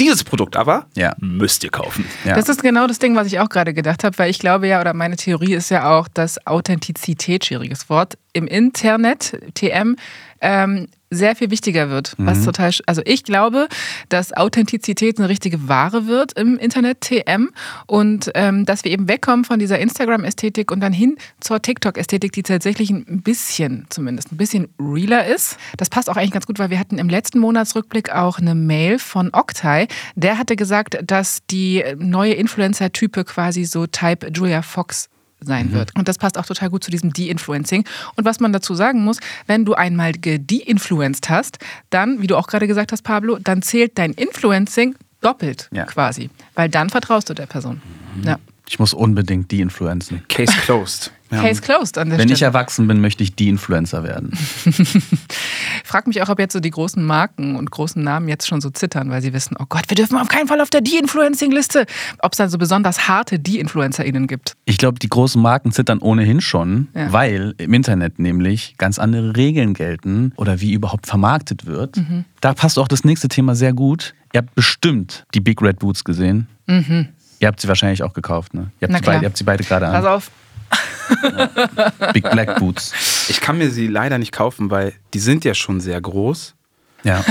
Dieses Produkt aber Ja. müsst ihr kaufen. Ja. das ist genau das Ding, was ich auch gerade gedacht habe, weil ich glaube ja, oder meine Theorie ist ja auch, dass Authentizität, schwieriges Wort, im Internet, TM, ähm, sehr viel wichtiger wird. Was total, also ich glaube, dass Authentizität eine richtige Ware wird im Internet TM und ähm, dass wir eben wegkommen von dieser Instagram-Ästhetik und dann hin zur TikTok-Ästhetik, die tatsächlich ein bisschen, zumindest ein bisschen realer ist. Das passt auch eigentlich ganz gut, weil wir hatten im letzten Monatsrückblick auch eine Mail von Octai. Der hatte gesagt, dass die neue Influencer-Type quasi so Type Julia Fox sein wird. Und das passt auch total gut zu diesem De-Influencing. Und was man dazu sagen muss, wenn du einmal de-influenced hast, dann, wie du auch gerade gesagt hast, Pablo, dann zählt dein Influencing doppelt Ja. quasi. Weil dann vertraust du der Person. Ja. Ich muss unbedingt die influenzen. Case closed. Ja. Case closed an der Wenn ich Stelle. erwachsen bin, möchte ich die Influencer werden. [laughs] Frag mich auch, ob jetzt so die großen Marken und großen Namen jetzt schon so zittern, weil sie wissen, oh Gott, wir dürfen auf keinen Fall auf der De-Influencing-Liste. Ob es dann so besonders harte De-InfluencerInnen gibt. Ich glaube, die großen Marken zittern ohnehin schon, Ja. weil im Internet nämlich ganz andere Regeln gelten oder wie überhaupt vermarktet wird. Mhm. Da passt auch das nächste Thema sehr gut. Ihr habt bestimmt die Big Red Boots gesehen. Ihr habt sie wahrscheinlich auch gekauft, ne? Ihr habt, Mhm. Beide, ihr habt sie beide gerade Pass an. Auf. Big Black Boots. Ich kann mir sie leider nicht kaufen, weil die sind ja schon sehr groß. Ja.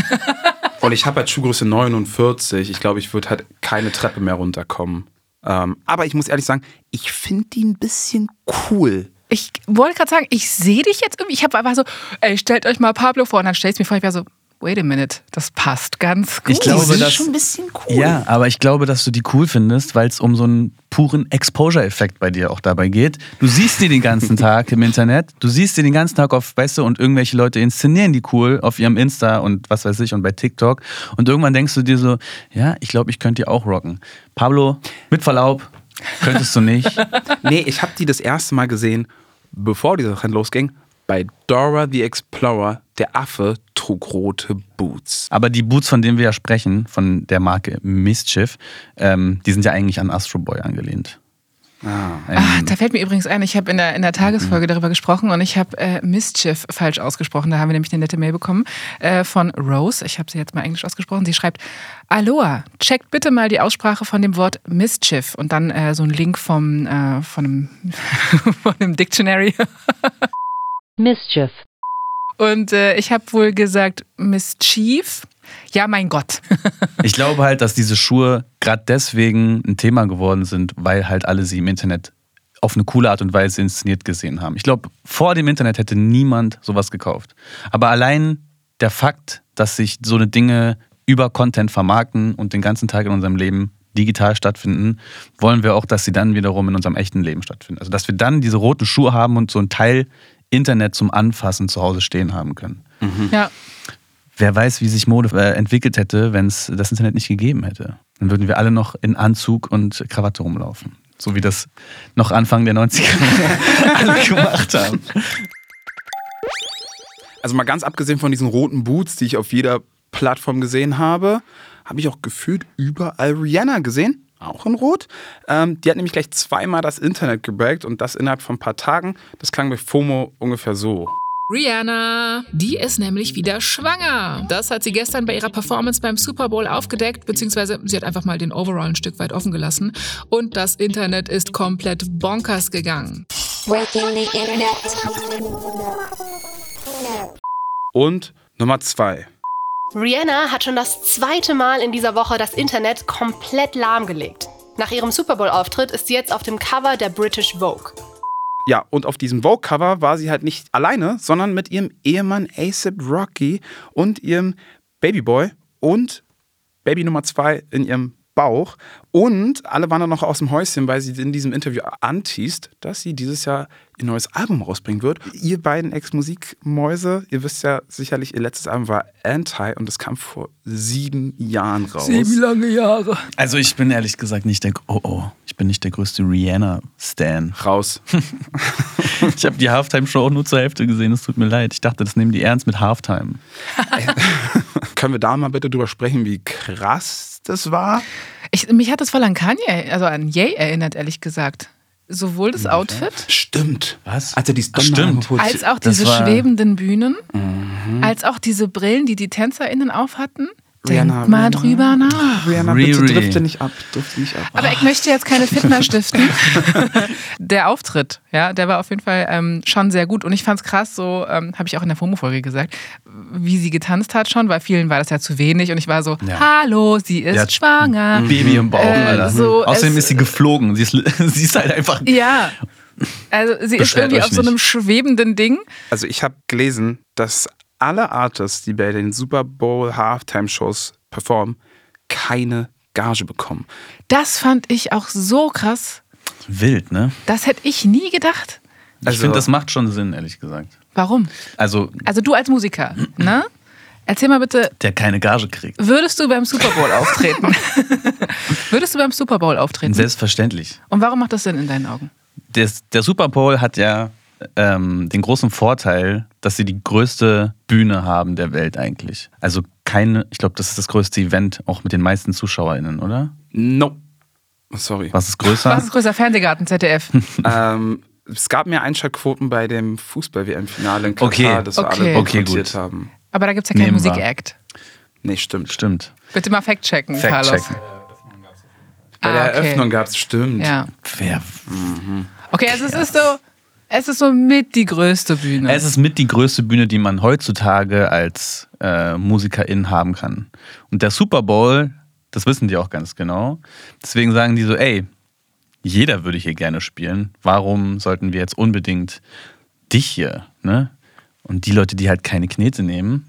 Und ich habe halt Schuhgröße 49. Ich glaube, ich würde halt keine Treppe mehr runterkommen. Ähm, aber ich muss ehrlich sagen, ich finde die ein bisschen cool. Ich wollte gerade sagen, ich sehe dich jetzt irgendwie. Ich habe einfach so, ey, stellt euch mal Pablo vor. Und dann stellst du mir vor, ich war so, wait a minute, das passt ganz gut. Ich glaube, sind dass- schon ein bisschen cool. Ja, aber ich glaube, dass du die cool findest, weil es um so einen puren Exposure-Effekt bei dir auch dabei geht. Du siehst die den ganzen [laughs] Tag im Internet, du siehst die den ganzen Tag auf, weißt du, und irgendwelche Leute inszenieren die cool auf ihrem Insta und was weiß ich und bei TikTok. Und irgendwann denkst du dir so, ja, ich glaube, ich könnte die auch rocken. Pablo, mit Verlaub, könntest du nicht. [laughs] Nee, ich habe die das erste Mal gesehen, bevor die Sache losging, bei Dora the Explorer. Der Affe trug rote Boots. Aber die Boots, von denen wir ja sprechen, von der Marke Mischief, ähm, die sind ja eigentlich an Astro Boy angelehnt. Ah. Ah, da fällt mir übrigens ein, ich habe in der, in der Tagesfolge darüber gesprochen und ich habe äh, Mischief falsch ausgesprochen. Da haben wir nämlich eine nette Mail bekommen äh, von Rose. Ich habe sie jetzt mal englisch ausgesprochen. Sie schreibt, Aloha, checkt bitte mal die Aussprache von dem Wort Mischief und dann äh, so ein Link vom, äh, von, einem, [laughs] von einem Dictionary. [laughs] Mischief. Und äh, ich habe wohl gesagt Mischief. Ja, mein Gott. [laughs] Ich glaube halt, dass diese Schuhe gerade deswegen ein Thema geworden sind, weil halt alle sie im Internet auf eine coole Art und Weise inszeniert gesehen haben. Ich glaube, vor dem Internet hätte niemand sowas gekauft. Aber allein der Fakt, dass sich so eine Dinge über Content vermarkten und den ganzen Tag in unserem Leben digital stattfinden, wollen wir auch, dass sie dann wiederum in unserem echten Leben stattfinden. Also dass wir dann diese roten Schuhe haben und so ein Teil Internet zum Anfassen zu Hause stehen haben können. Ja. Wer weiß, wie sich Mode äh, entwickelt hätte, wenn es das Internet nicht gegeben hätte. Dann würden wir alle noch in Anzug und Krawatte rumlaufen. So wie das noch Anfang der 90er [laughs] alle gemacht haben. Also mal ganz abgesehen von diesen roten Boots, die ich auf jeder Plattform gesehen habe, habe ich auch gefühlt überall Rihanna gesehen. Auch in Rot. Ähm, die hat nämlich gleich zweimal das Internet gebreakt und das innerhalb von ein paar Tagen. Das klang bei FOMO ungefähr so. Rihanna, die ist nämlich wieder schwanger. Das hat sie gestern bei ihrer Performance beim Super Bowl aufgedeckt, beziehungsweise sie hat einfach mal den Overall ein Stück weit offen gelassen. Und das Internet ist komplett bonkers gegangen. Und Nummer zwei. Rihanna hat schon das zweite Mal in dieser Woche das Internet komplett lahmgelegt. Nach ihrem Super Bowl-Auftritt ist sie jetzt auf dem Cover der British Vogue. Ja, und auf diesem Vogue-Cover war sie halt nicht alleine, sondern mit ihrem Ehemann ASAP Rocky und ihrem Babyboy und Baby Nummer zwei in ihrem Bauch. Und alle waren dann noch aus dem Häuschen, weil sie in diesem Interview anteast, dass sie dieses Jahr ihr neues Album rausbringen wird. Ihr beiden Ex-Musikmäuse, ihr wisst ja sicherlich, ihr letztes Album war Anti und das kam vor sieben Jahren raus. lange Jahre. Also ich bin ehrlich gesagt nicht der, oh oh, ich bin nicht der größte Rihanna-Stan. Raus. [laughs] Ich habe die Halftime-Show auch nur zur Hälfte gesehen, es tut mir leid. Ich dachte, das nehmen die ernst mit Halftime. [laughs] [laughs] Können wir da mal bitte drüber sprechen, wie krass das war? Ich, mich hat das voll an Kanye, also an Ye erinnert, ehrlich gesagt. Sowohl das Outfit Stimmt. Was? Als er die Ach, stimmt. als auch diese war- schwebenden Bühnen, als auch diese Brillen, die die TänzerInnen aufhatten. Rihanna, mal Rihanna. drüber nach. Rihanna, bitte Riri. drifte nicht ab. Drifte nicht ab. Aber ich möchte jetzt keine Fitner stiften. [laughs] der Auftritt, ja, der war auf jeden Fall ähm, schon sehr gut. Und ich fand es krass, so ähm, habe ich auch in der FOMO-Folge gesagt, wie sie getanzt hat schon, weil vielen war das ja zu wenig. Und ich war so, Ja. hallo, sie ist Ja. schwanger. Baby im Bauch, Äh, Alter. so, Außerdem ist sie geflogen. Sie ist, [laughs] sie ist halt einfach. Ja. Also sie ist irgendwie auf so einem nicht. schwebenden Ding. Also ich habe gelesen, dass alle Artists, die bei den Super Bowl Halftime-Shows performen, keine Gage bekommen. Das fand ich auch so krass. Wild, ne? Das hätte ich nie gedacht. Ich Also- finde, das macht schon Sinn, ehrlich gesagt. Warum? Also, Also du als Musiker, ne? Erzähl mal bitte, der keine Gage kriegt. würdest du beim Super Bowl auftreten? [laughs] würdest du beim Super Bowl auftreten? Selbstverständlich. Und warum macht das Sinn in deinen Augen? Der, der Super Bowl hat ja ähm, den großen Vorteil, dass sie die größte Bühne haben der Welt eigentlich. Also keine, ich glaube, das ist das größte Event, auch mit den meisten ZuschauerInnen, oder? No. Sorry. Was ist größer? Was ist größer? Fernsehgarten, ZDF. [laughs] ähm, es gab mehr Einschaltquoten bei dem Fußball-WM-Finale in Katar, Okay. das wir Okay. alle Okay, gut. haben. Aber da gibt es ja keinen. Musik-Act. Nee, stimmt. Stimmt. Bitte mal fact-checken, Fact Carlos. checken. Bei Ah, der okay. Eröffnung gab es stimmt. Ja. Wer Okay, also es ist so, es ist so mit die größte Bühne. Es ist mit die größte Bühne, die man heutzutage als äh, Musikerin haben kann. Und der Super Bowl, das wissen die auch ganz genau. Deswegen sagen die so, ey, jeder würde hier gerne spielen. Warum sollten wir jetzt unbedingt dich hier, ne? Und die Leute, die halt keine Knete nehmen,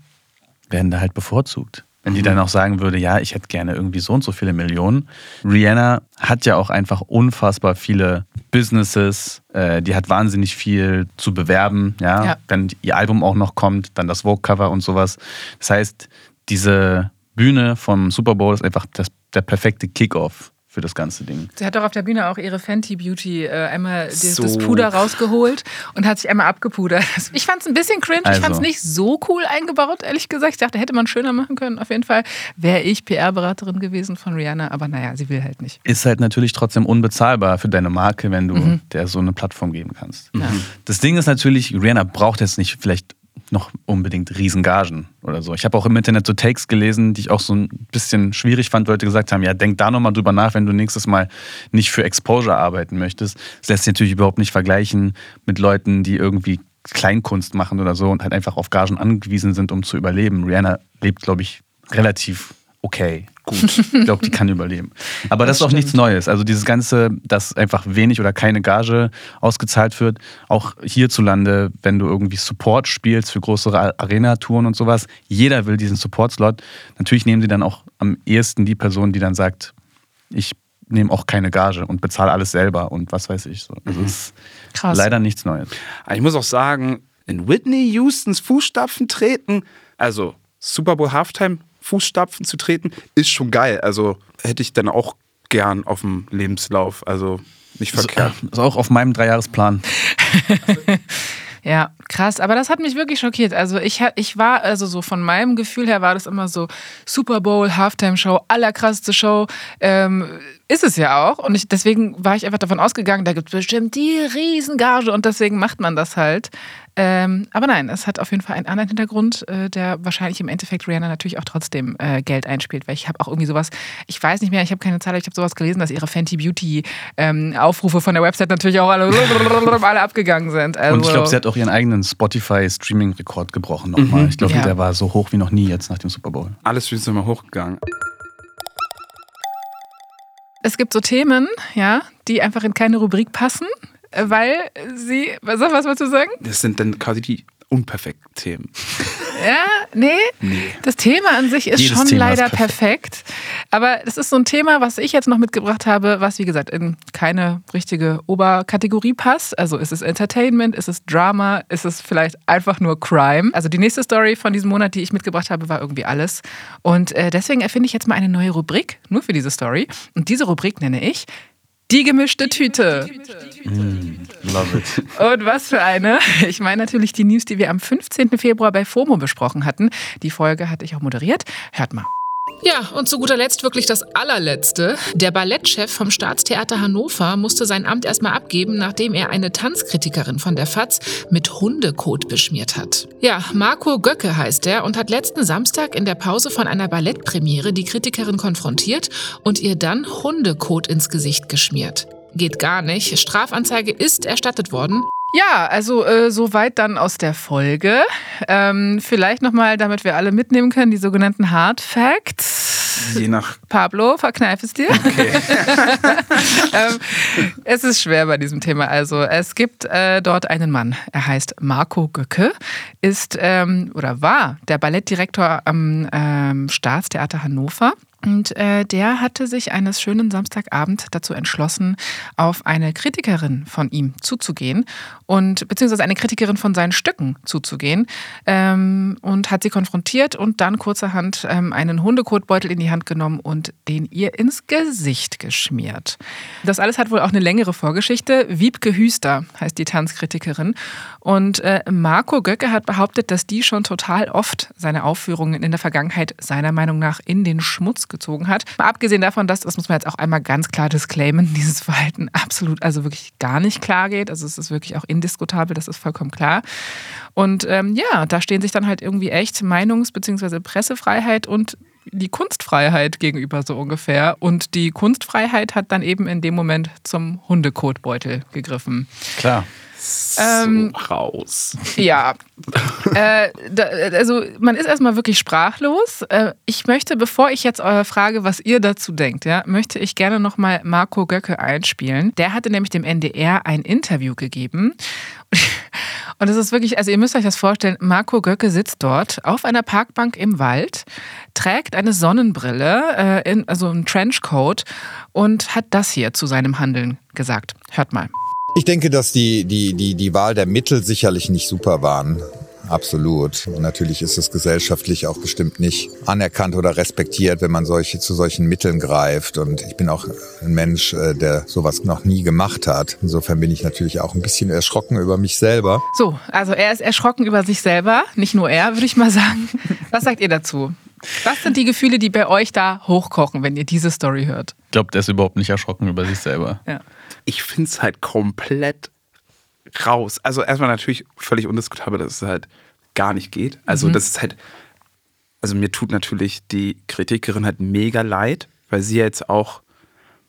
werden da halt bevorzugt. Wenn die dann auch sagen würde, ja, ich hätte gerne irgendwie so und so viele Millionen. Rihanna hat ja auch einfach unfassbar viele Businesses, äh, die hat wahnsinnig viel zu bewerben, ja? Ja. Wenn ihr Album auch noch kommt, dann das Vogue-Cover und sowas. Das heißt, diese Bühne vom Super Bowl ist einfach das, der perfekte Kickoff für das ganze Ding. Sie hat doch auf der Bühne auch ihre Fenty Beauty äh, einmal das, So. das Puder rausgeholt und hat sich einmal abgepudert. [laughs] Ich fand es ein bisschen cringe. Ich Also. fand es nicht so cool eingebaut, ehrlich gesagt. Ich dachte, hätte man schöner machen können. Auf jeden Fall wäre ich PR-Beraterin gewesen von Rihanna. Aber naja, sie will halt nicht. ist halt natürlich trotzdem unbezahlbar für deine Marke, wenn du Mhm. der so eine Plattform geben kannst. Das Ding ist natürlich, Rihanna braucht jetzt nicht vielleicht noch unbedingt Riesengagen oder so. Ich habe auch im Internet so Takes gelesen, die ich auch so ein bisschen schwierig fand, weil Leute gesagt haben, ja, denk da nochmal drüber nach, wenn du nächstes Mal nicht für Exposure arbeiten möchtest. Das lässt sich natürlich überhaupt nicht vergleichen mit Leuten, die irgendwie Kleinkunst machen oder so und halt einfach auf Gagen angewiesen sind, um zu überleben. Rihanna lebt, glaube ich, relativ okay, gut. Ich glaube, die kann überleben. Aber das, ist auch nichts Neues. Also dieses Ganze, dass einfach wenig oder keine Gage ausgezahlt wird, auch hierzulande, wenn du irgendwie Support spielst für größere Arena-Touren und sowas, jeder will diesen Support-Slot. Natürlich nehmen sie dann auch am ehesten die Person, die dann sagt, ich nehme auch keine Gage und bezahle alles selber und was weiß ich. So. Also es ist Krass. leider nichts Neues. Ich muss auch sagen, in Whitney Houstons Fußstapfen treten, also Super Bowl Halftime Fußstapfen zu treten, ist schon geil. Also hätte ich dann auch gern auf dem Lebenslauf. Also nicht verkehrt. Ist auch auf meinem Dreijahresplan. [laughs] Ja, krass. Aber das hat mich wirklich schockiert. Also ich, ich war, also so von meinem Gefühl her war das immer so Super Bowl, Halftime-Show, allerkrasseste Show. Ähm, ist es ja auch. Und ich, deswegen war ich einfach davon ausgegangen, da gibt es bestimmt die Riesengage und deswegen macht man das halt. Ähm, aber nein, es hat auf jeden Fall einen anderen Hintergrund, äh, der wahrscheinlich im Endeffekt Rihanna natürlich auch trotzdem äh, Geld einspielt, weil ich habe auch irgendwie sowas, ich weiß nicht mehr, ich habe keine Zahl, aber ich habe sowas gelesen, dass ihre Fenty Beauty ähm, Aufrufe von der Website natürlich auch alle, [laughs] alle abgegangen sind. Also, Und ich glaube, sie hat auch ihren eigenen Spotify-Streaming-Rekord gebrochen nochmal. Mhm. Ich glaube, Ja. der war so hoch wie noch nie jetzt nach dem Super Bowl. Alles ist immer hochgegangen. Es gibt so Themen, ja, die einfach in keine Rubrik passen, weil sie, was, was wolltest du sagen? Das sind dann quasi die unperfekten Themen. Ja, nee. Das Thema an sich ist Jedes schon Thema ist leider perfekt. Aber es ist so ein Thema, was ich jetzt noch mitgebracht habe, was wie gesagt in keine richtige Oberkategorie passt. Also ist es Entertainment, ist es Drama, ist es vielleicht einfach nur Crime. Also die nächste Story von diesem Monat, die ich mitgebracht habe, war irgendwie alles. Und äh, deswegen erfinde ich jetzt mal eine neue Rubrik, nur für diese Story. Und diese Rubrik nenne ich die gemischte Tüte. Love it. [laughs] Und was für eine? Ich meine natürlich die News, die wir am 15. Februar bei FOMO besprochen hatten. Die Folge hatte ich auch moderiert. Hört mal. Ja, und zu guter Letzt wirklich das allerletzte. Der Ballettchef vom Staatstheater Hannover musste sein Amt erstmal abgeben, nachdem er eine Tanzkritikerin von der FAZ mit Hundekot beschmiert hat. Ja, Marco Göcke heißt er und hat letzten Samstag in der Pause von einer Ballettpremiere die Kritikerin konfrontiert und ihr dann Hundekot ins Gesicht geschmiert. Geht gar nicht. Strafanzeige ist erstattet worden. Ja, also äh, soweit dann aus der Folge. Ähm, vielleicht nochmal, damit wir alle mitnehmen können, die sogenannten Hard Facts. Je nach. Pablo, verkneif es dir. [laughs] ähm, es ist schwer bei diesem Thema. Also es gibt äh, dort einen Mann. Er heißt Marco Göcke, ist ähm, oder war der Ballettdirektor am ähm, Staatstheater Hannover. Und äh, der hatte sich eines schönen Samstagabend dazu entschlossen, auf eine Kritikerin von ihm zuzugehen und beziehungsweise eine Kritikerin von seinen Stücken zuzugehen ähm, und hat sie konfrontiert und dann kurzerhand ähm, einen Hundekotbeutel in die Hand genommen und den ihr ins Gesicht geschmiert. Das alles hat wohl auch eine längere Vorgeschichte. Wiebke Hüster heißt die Tanzkritikerin und äh, Marco Göcke hat behauptet, dass die schon total oft seine Aufführungen in der Vergangenheit seiner Meinung nach in den Schmutz gezogen hat. Mal abgesehen davon, dass, das muss man jetzt auch einmal ganz klar disclaimen, [laughs] dieses Verhalten absolut, also wirklich gar nicht klar geht. Also es ist wirklich auch indiskutabel, das ist vollkommen klar. Und ähm, ja, da stehen sich dann halt irgendwie echt Meinungs- bzw. Pressefreiheit und die Kunstfreiheit gegenüber so ungefähr. Und die Kunstfreiheit hat dann eben in dem Moment zum Hundekotbeutel gegriffen. Klar. So Ähm, raus. Ja, äh, da, also man ist erstmal wirklich sprachlos. Äh, ich möchte, bevor ich jetzt eure frage, was ihr dazu denkt, ja, möchte ich gerne nochmal Marco Göcke einspielen. Der hatte nämlich dem NDR ein Interview gegeben. Und es ist wirklich, also ihr müsst euch das vorstellen, Marco Göcke sitzt dort auf einer Parkbank im Wald, trägt eine Sonnenbrille, äh, in, also einen Trenchcoat und hat das hier zu seinem Handeln gesagt. Hört mal. Ich denke, dass die, die, die, die Wahl der Mittel sicherlich nicht super waren. Absolut. Und natürlich ist es gesellschaftlich auch bestimmt nicht anerkannt oder respektiert, wenn man solche, zu solchen Mitteln greift. Und ich bin auch ein Mensch, äh, der sowas noch nie gemacht hat. Insofern bin ich natürlich auch ein bisschen erschrocken über mich selber. So, also er ist erschrocken über sich selber, nicht nur er, würde ich mal sagen. Was sagt ihr dazu? Was sind die Gefühle, die bei euch da hochkochen, wenn ihr diese Story hört? Ich glaube, der ist überhaupt nicht erschrocken über sich selber. Ja. Ich finde es halt komplett raus. Also erstmal natürlich völlig undiskutabel, dass es halt gar nicht geht. Also Mhm. das ist halt, also mir tut natürlich die Kritikerin halt mega leid, weil sie jetzt auch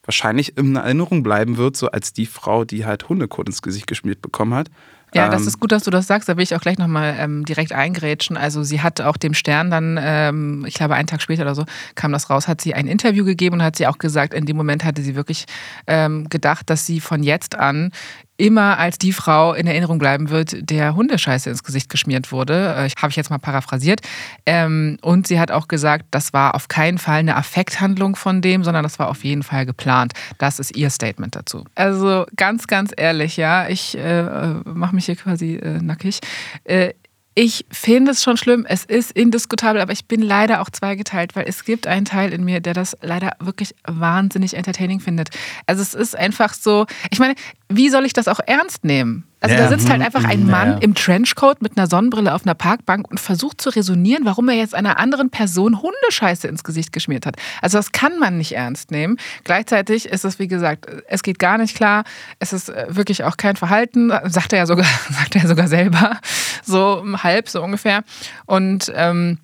wahrscheinlich in Erinnerung bleiben wird, so als die Frau, die halt Hundekot ins Gesicht geschmiert bekommen hat. Ja, das Ähm, ist gut, dass du das sagst. Da will ich auch gleich nochmal ähm, direkt eingrätschen. Also sie hat auch dem Stern dann, ähm, ich glaube einen Tag später oder so, kam das raus, hat sie ein Interview gegeben und hat sie auch gesagt, in dem Moment hatte sie wirklich ähm, gedacht, dass sie von jetzt an immer als die Frau in Erinnerung bleiben wird, der Hundescheiße ins Gesicht geschmiert wurde. Äh, Habe ich jetzt mal paraphrasiert. Ähm, und sie hat auch gesagt, das war auf keinen Fall eine Affekthandlung von dem, sondern das war auf jeden Fall geplant. Das ist ihr Statement dazu. Also ganz, ganz ehrlich, ja, ich äh, mache mich hier quasi äh, nackig. Äh, ich finde es schon schlimm, es ist indiskutabel, aber ich bin leider auch zweigeteilt, weil es gibt einen Teil in mir, der das leider wirklich wahnsinnig entertaining findet. Also es ist einfach so, ich meine, wie soll ich das auch ernst nehmen? Also Ja, da sitzt halt mhm, einfach ein mhm, Mann ja, im Trenchcoat mit einer Sonnenbrille auf einer Parkbank und versucht zu resonieren, warum er jetzt einer anderen Person Hundescheiße ins Gesicht geschmiert hat. Also das kann man nicht ernst nehmen. Gleichzeitig ist es, wie gesagt, es geht gar nicht klar. Es ist äh, wirklich auch kein Verhalten, sagt er ja sogar, [laughs] sagt er sogar selber, so halb, so ungefähr. Und ähm,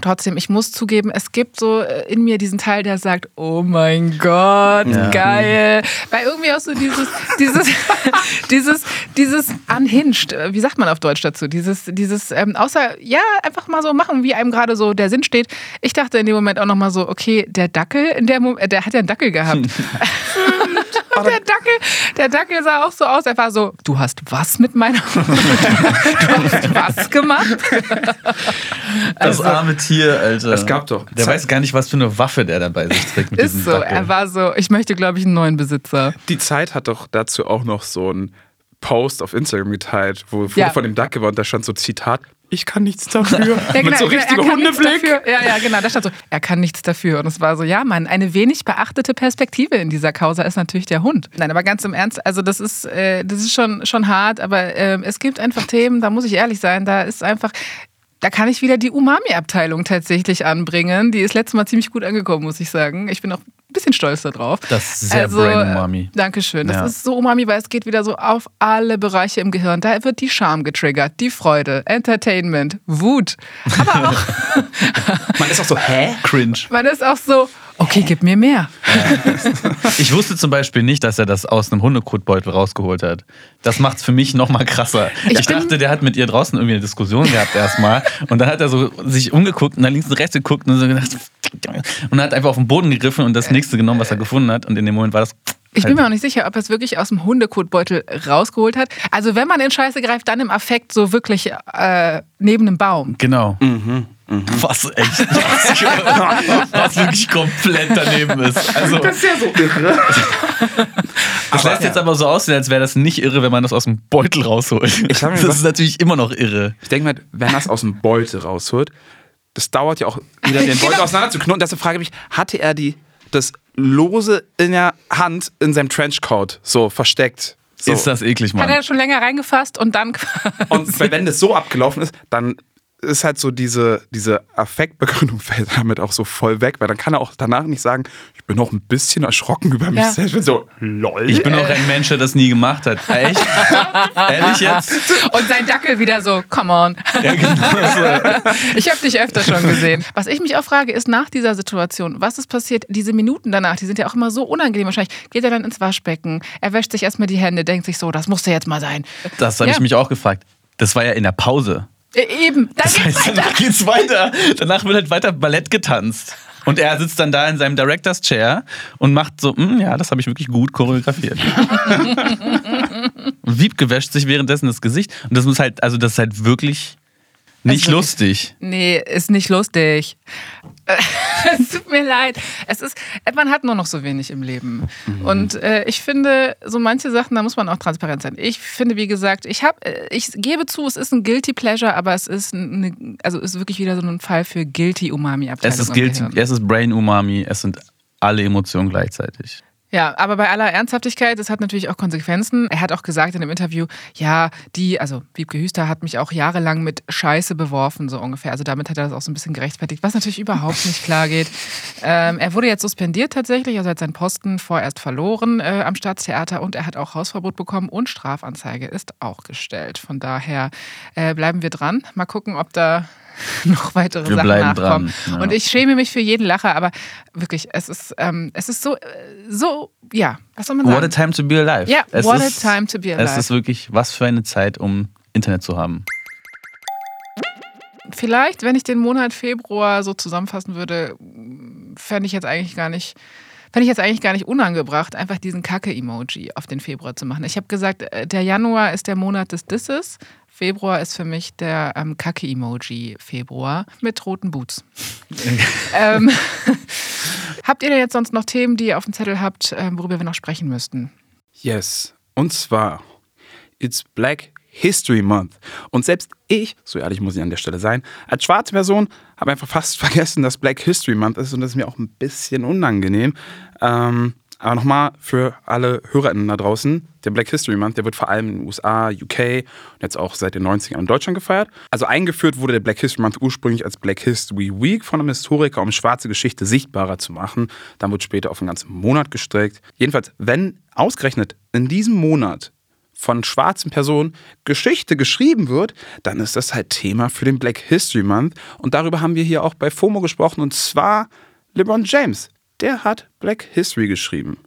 Trotzdem, ich muss zugeben, es gibt so äh, in mir diesen Teil, der sagt, oh mein Gott, Ja. geil. Weil irgendwie auch so dieses, dieses, [laughs] dieses, dieses unhinged, äh, wie sagt man auf Deutsch dazu? Dieses, dieses, ähm, außer, ja, einfach mal so machen, wie einem gerade so der Sinn steht. Ich dachte in dem Moment auch nochmal so, okay, der Dackel, in der Mo äh, der hat ja einen Dackel gehabt. [laughs] [laughs] Und der Dackel, der Dackel sah auch so aus. Er war so, du hast was mit meiner, [laughs] du hast was gemacht? Das Also- arme Tier, Alter. Es gab doch- Der weiß gar nicht, was für eine Waffe der da bei sich trägt mit diesem Ist so, Dackel. er war so, ich möchte, glaube ich, einen neuen Besitzer. Die Zeit hat doch dazu auch noch so einen Post auf Instagram geteilt, wo Ja. von dem Dackel war und da stand so Zitat, ich kann nichts dafür. [laughs] Ja, Mit so genau, er kann nichts Hundeblick. Dafür. Ja, ja, genau. Da stand so, er kann nichts dafür. Und es war so, ja, Mann, eine wenig beachtete Perspektive in dieser Causa ist natürlich der Hund. Nein, aber ganz im Ernst, also das ist, äh, das ist schon, schon hart, aber äh, es gibt einfach Themen, da muss ich ehrlich sein, da ist einfach. Da kann ich wieder die Umami-Abteilung tatsächlich anbringen. Die ist letztes Mal ziemlich gut angekommen, muss ich sagen. Ich bin auch ein bisschen stolz darauf. Das ist sehr Also, Brain Umami. Dankeschön. Das Ja. ist so Umami, weil es geht wieder so auf alle Bereiche im Gehirn. Da wird die Scham getriggert, die Freude, Entertainment, Wut. Aber auch, [laughs] Man ist auch so, hä? Cringe. man ist auch so, okay, gib mir mehr. [laughs] Ich wusste zum Beispiel nicht, dass er das aus einem Hundekotbeutel rausgeholt hat. Das macht es für mich noch mal krasser. Ich Ich, dachte, der hat mit ihr draußen irgendwie eine Diskussion gehabt erstmal. Und dann hat er so sich umgeguckt und dann links und rechts geguckt und so gedacht und hat einfach auf den Boden gegriffen und das nächste genommen, was er gefunden hat. Und in dem Moment war das. Ich bin mir auch nicht sicher, ob er es wirklich aus dem Hundekotbeutel rausgeholt hat. Also wenn man in Scheiße greift, dann im Affekt so wirklich äh, neben einem Baum. Genau. Was echt was, [laughs] was wirklich komplett daneben ist. Also, Das ist ja so irre. [laughs] das lässt jetzt aber so aussehen, als wäre das nicht irre, wenn man das aus dem Beutel rausholt. Das gedacht- ist natürlich immer noch irre. Ich denke mal, wenn er es aus dem Beutel rausholt, das dauert ja auch wieder den Beutel Genau. auseinander zu knoten. Deshalb frage ich mich, hatte er die, das lose in der Hand in seinem Trenchcoat so versteckt? So. Ist das eklig, Hat Mann. er schon länger reingefasst und dann Und wenn das so abgelaufen ist, dann ist halt so diese, diese Affektbegründung [laughs] fällt damit auch so voll weg, weil dann kann er auch danach nicht sagen, ich bin auch ein bisschen erschrocken über mich Ja. selbst. Ich bin so, lol. Ich bin auch ein Mensch, der das nie gemacht hat. Echt? [laughs] Ehrlich jetzt? und sein Dackel wieder so, come on. Ja, genau so. [laughs] Ich habe dich öfter schon gesehen. Was ich mich auch frage, ist nach dieser Situation, was ist passiert? Diese Minuten danach, die sind ja auch immer so unangenehm. Wahrscheinlich geht er dann ins Waschbecken, er wäscht sich erstmal die Hände, denkt sich so, das musste jetzt mal sein. Das habe Ja. ich mich auch gefragt. Das war ja in der Pause. Äh, Eben, dann Das geht's heißt, weiter. danach geht's weiter. Danach wird halt weiter Ballett getanzt. Und er sitzt dann da in seinem Director's Chair und macht so, "Mm, ja, das habe ich wirklich gut choreografiert. [laughs] und Wiebke wäscht sich währenddessen das Gesicht. Und das muss halt, also das ist halt wirklich nicht Also- lustig. Nee, ist nicht lustig. Äh, [laughs] es tut mir leid. Es ist, man hat nur noch so wenig im Leben. Und äh, ich finde, so manche Sachen, da muss man auch transparent sein. Ich finde, wie gesagt, ich habe, ich gebe zu, es ist ein Guilty Pleasure, aber es ist eine, also ist wirklich wieder so ein Fall für Guilty Umami Abteilung. Es ist guilty, es ist Brain Umami, es sind alle Emotionen gleichzeitig. Ja, aber bei aller Ernsthaftigkeit, das hat natürlich auch Konsequenzen. Er hat auch gesagt in einem Interview, ja, die, also Wiebke Hüster hat mich auch jahrelang mit Scheiße beworfen, so ungefähr. Also damit hat er das auch so ein bisschen gerechtfertigt, was natürlich überhaupt nicht klar geht. [laughs] Ähm, er wurde jetzt suspendiert tatsächlich, also er hat seinen Posten vorerst verloren äh, am Staatstheater und er hat auch Hausverbot bekommen und Strafanzeige ist auch gestellt. Von daher äh, bleiben wir dran. Mal gucken, ob da [laughs] noch weitere Wir Sachen bleiben nachkommen. dran, ja. Und ich schäme mich für jeden Lacher, aber wirklich, es ist, ähm, es ist so, so, ja, was soll man sagen? What a time to be alive. Ja, es what a ist, time to be alive. Es ist wirklich, was für eine Zeit, um Internet zu haben. Vielleicht, wenn ich den Monat Februar so zusammenfassen würde, fände ich jetzt eigentlich gar nicht. Fände ich jetzt eigentlich gar nicht unangebracht, einfach diesen Kacke-Emoji auf den Februar zu machen. Ich habe gesagt, äh, der Januar ist der Monat des Disses. Februar ist für mich der ähm, Kacke-Emoji Februar mit roten Boots. [laughs] ähm, [laughs] habt ihr denn jetzt sonst noch Themen, die ihr auf dem Zettel habt, ähm, worüber wir noch sprechen müssten? Yes. Und zwar, it's Black History Month. Und selbst ich, so ehrlich muss ich an der Stelle sein, als schwarze Person habe einfach fast [laughs] vergessen, dass Black History Month ist und das ist mir auch ein bisschen unangenehm. Ähm, aber nochmal für alle HörerInnen da draußen, der Black History Month, der wird vor allem in den USA, UK und jetzt auch seit den 90ern in Deutschland gefeiert. Also eingeführt wurde der Black History Month ursprünglich als Black History Week von einem Historiker, um schwarze Geschichte sichtbarer zu machen. Dann wird später auf einen ganzen Monat gestreckt. Jedenfalls, wenn ausgerechnet in diesem Monat von schwarzen Personen Geschichte geschrieben wird, dann ist das halt Thema für den Black History Month. Und darüber haben wir hier auch bei FOMO gesprochen. Und zwar LeBron James. Der hat Black History geschrieben.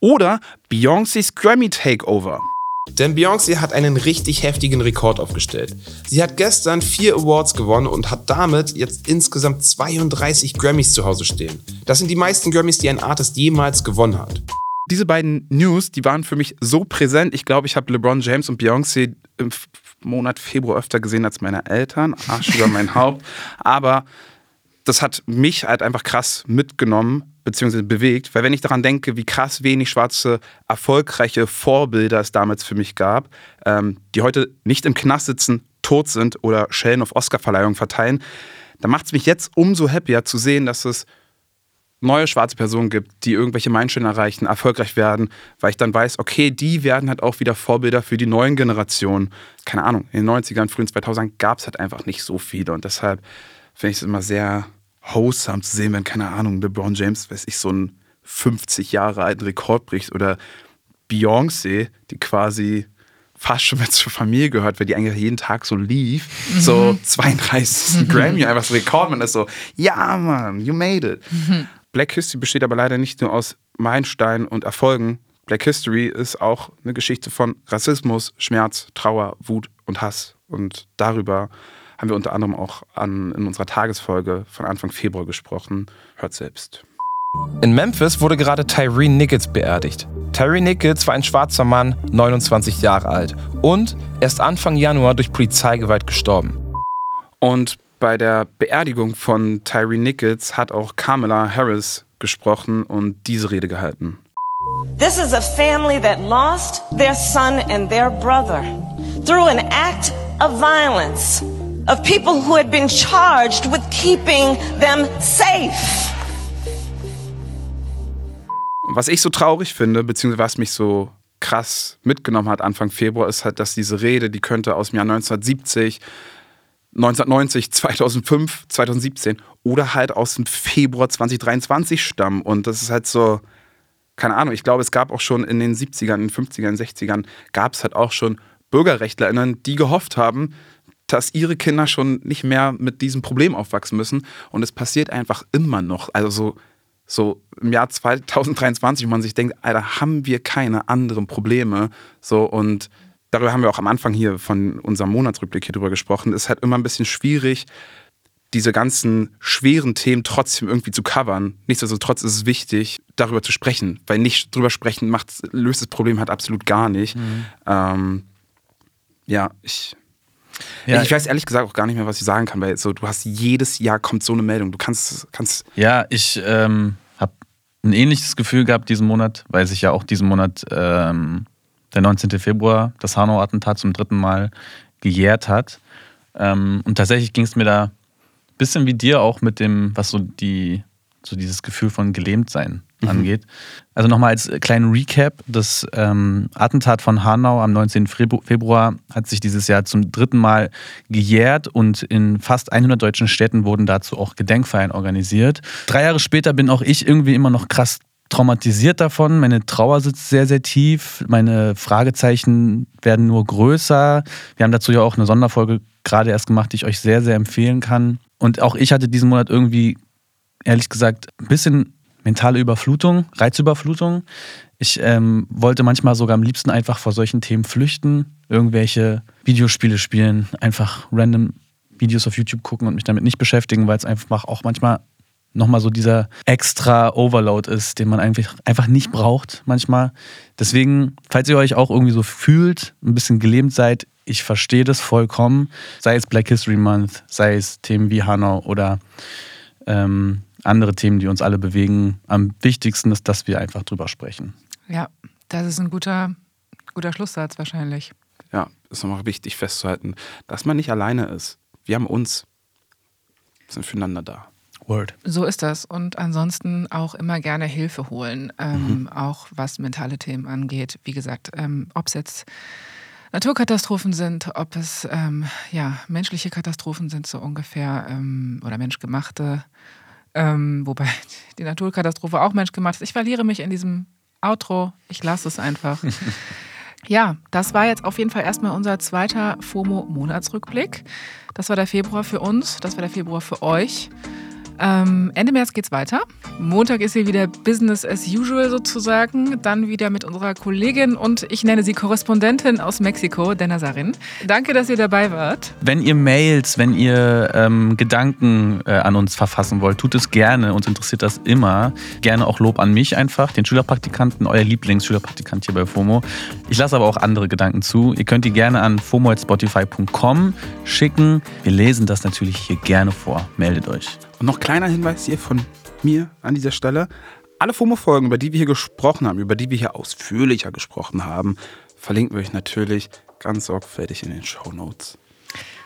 Oder Beyoncé's Grammy Takeover. Denn Beyoncé hat einen richtig heftigen Rekord aufgestellt. Sie hat gestern vier Awards gewonnen und hat damit jetzt insgesamt 32 Grammys zu Hause stehen. Das sind die meisten Grammys, die ein Artist jemals gewonnen hat. Diese beiden News, die waren für mich so präsent. Ich glaube, ich habe LeBron James und Beyoncé im Monat Februar öfter gesehen als meine Eltern. Arsch über mein [laughs] Haupt. Aber das hat mich halt einfach krass mitgenommen bzw. bewegt, weil wenn ich daran denke, wie krass wenig schwarze, erfolgreiche Vorbilder es damals für mich gab, ähm, die heute nicht im Knast sitzen, tot sind oder Schellen auf Oscarverleihungen verteilen, dann macht es mich jetzt umso happier zu sehen, dass es neue schwarze Personen gibt, die irgendwelche Meilensteine erreichen, erfolgreich werden, weil ich dann weiß, okay, die werden halt auch wieder Vorbilder für die neuen Generationen. Keine Ahnung, in den 90ern, frühen 2000ern gab es halt einfach nicht so viele und deshalb finde ich es immer sehr wholesome zu sehen, wenn, keine Ahnung, LeBron James, weiß ich, so einen 50 Jahre alten Rekord bricht oder Beyoncé, die quasi fast schon mit [laughs] zur Familie gehört, weil die eigentlich jeden Tag so lief. Mhm. So 32. [laughs] Grammy, einfach so Rekord. Man ist so, ja, Mann, you made it. Black History besteht aber leider nicht nur aus Meilensteinen und Erfolgen. Black History ist auch eine Geschichte von Rassismus, Schmerz, Trauer, Wut und Hass. Und darüber haben wir unter anderem auch an, in unserer Tagesfolge von Anfang Februar gesprochen. Hört selbst. In Memphis wurde gerade Tyree Nichols beerdigt. Tyree Nichols war ein schwarzer Mann, 29 Jahre alt und erst Anfang Januar durch Polizeigewalt gestorben. Und bei der Beerdigung von Tyree Nichols hat auch Kamala Harris gesprochen und diese Rede gehalten. This is a family that lost their son and their brother through an act of violence of people who had been charged with keeping them safe. Was ich so traurig finde, beziehungsweise was mich so krass mitgenommen hat Anfang Februar, ist halt, dass diese Rede, die könnte aus dem Jahr 1970, 1990, 2005, 2017 oder halt aus dem Februar 2023 stammen. Und das ist halt so, keine Ahnung, ich glaube, es gab auch schon in den 70ern, in den 50ern, 60ern, gab es halt auch schon BürgerrechtlerInnen, die gehofft haben, dass ihre Kinder schon nicht mehr mit diesem Problem aufwachsen müssen. Und es passiert einfach immer noch. Also so, so im Jahr 2023, wo man sich denkt, Alter, haben wir keine anderen Probleme. So und darüber haben wir auch am Anfang hier von unserem Monatsrückblick hier drüber gesprochen. Es ist halt immer ein bisschen schwierig, diese ganzen schweren Themen trotzdem irgendwie zu covern. Nichtsdestotrotz ist es wichtig, darüber zu sprechen, weil nicht drüber sprechen macht, löst das Problem halt absolut gar nicht. Mhm. Ähm, ja, ich, Ja, ich weiß ehrlich gesagt auch gar nicht mehr, was ich sagen kann, weil so, du hast jedes Jahr kommt so eine Meldung. Du kannst, kannst Ja, ich ähm, habe ein ähnliches Gefühl gehabt diesen Monat, weil sich ja auch diesen Monat ähm, der 19. Februar, das Hanau-Attentat zum dritten Mal gejährt hat. Ähm, und tatsächlich ging es mir da ein bisschen wie dir auch mit dem, was so die, so dieses Gefühl von Gelähmtsein Mhm. angeht. Also nochmal als kleinen Recap, das ähm, Attentat von Hanau am 19. Febru- Februar hat sich dieses Jahr zum dritten Mal gejährt und in fast 100 deutschen Städten wurden dazu auch Gedenkfeiern organisiert. Drei Jahre später bin auch ich irgendwie immer noch krass traumatisiert davon. Meine Trauer sitzt sehr, sehr tief. Meine Fragezeichen werden nur größer. Wir haben dazu ja auch eine Sonderfolge gerade erst gemacht, die ich euch sehr, sehr empfehlen kann. Und auch ich hatte diesen Monat irgendwie, ehrlich gesagt, ein bisschen mentale Überflutung, Reizüberflutung. Ich ähm, wollte manchmal sogar am liebsten einfach vor solchen Themen flüchten, irgendwelche Videospiele spielen, einfach random Videos auf YouTube gucken und mich damit nicht beschäftigen, weil es einfach auch manchmal nochmal so dieser extra Overload ist, den man einfach, einfach nicht braucht manchmal. Deswegen, falls ihr euch auch irgendwie so fühlt, ein bisschen gelähmt seid, ich verstehe das vollkommen. Sei es Black History Month, sei es Themen wie Hanau oder ähm, andere Themen, die uns alle bewegen. Am wichtigsten ist, dass wir einfach drüber sprechen. Ja, das ist ein guter, guter Schlusssatz wahrscheinlich. ja, ist nochmal wichtig festzuhalten, dass man nicht alleine ist. Wir haben uns, sind füreinander da. Word. So ist das. Und ansonsten auch immer gerne Hilfe holen, ähm, auch was mentale Themen angeht. Wie gesagt, ähm, ob es jetzt Naturkatastrophen sind, ob es ähm, ja, menschliche Katastrophen sind, so ungefähr, ähm, oder menschgemachte. Ähm, wobei [laughs] die Naturkatastrophe auch menschgemacht ist. Ich verliere mich in diesem Outro. Ich lasse es einfach. [laughs] Ja, das war jetzt auf jeden Fall erstmal unser zweiter FOMO-Monatsrückblick. Das war der Februar für uns, das war der Februar für euch. Ähm, Ende März geht's weiter. Montag ist hier wieder Business as usual sozusagen. Dann wieder mit unserer Kollegin und ich nenne sie Korrespondentin aus Mexiko, Dena Sarin. Danke, dass ihr dabei wart. Wenn ihr Mails, wenn ihr ähm, Gedanken äh, an uns verfassen wollt, tut es gerne. Uns interessiert das immer. Gerne auch Lob an mich einfach, den Schülerpraktikanten, euer Lieblingsschülerpraktikant hier bei FOMO. Ich lasse aber auch andere Gedanken zu. Ihr könnt die gerne an fomo.spotify.com schicken. Wir lesen das natürlich hier gerne vor. Meldet euch. Und noch kleiner Hinweis hier von mir an dieser Stelle. Alle FOMO-Folgen, über die wir hier gesprochen haben, über die wir hier ausführlicher gesprochen haben, verlinken wir euch natürlich ganz sorgfältig in den Show Notes.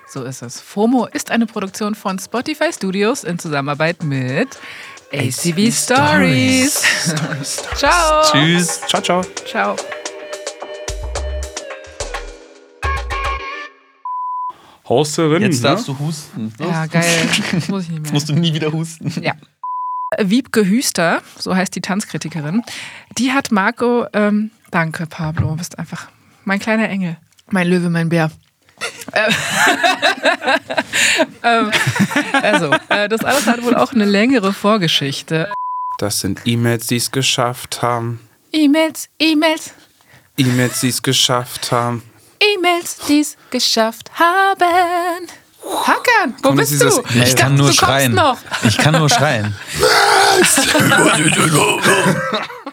So ist es. FOMO ist eine Produktion von Spotify Studios in Zusammenarbeit mit ACB Stories. Ciao. Tschüss. Ciao, ciao. Ciao. Hosterin. Jetzt ne? darfst du husten. Ja, geil. Das [laughs] muss ich nicht mehr. Jetzt musst du nie wieder husten. Ja. Wiebke Hüster, so heißt die Tanzkritikerin, die hat Marco, ähm, danke Pablo, du bist einfach mein kleiner Engel, mein Löwe, mein Bär. Äh, [laughs] ähm, also, äh, das alles hat wohl auch eine längere Vorgeschichte. Das sind E-Mails, die es geschafft haben. E-Mails, E-Mails, E-Mails, die es geschafft haben. E-Mails, die es geschafft haben. Hakan, wo Kommt bist du? dieses- Ich kann nur du kommst schreien. noch. Ich kann nur schreien. [laughs] [laughs]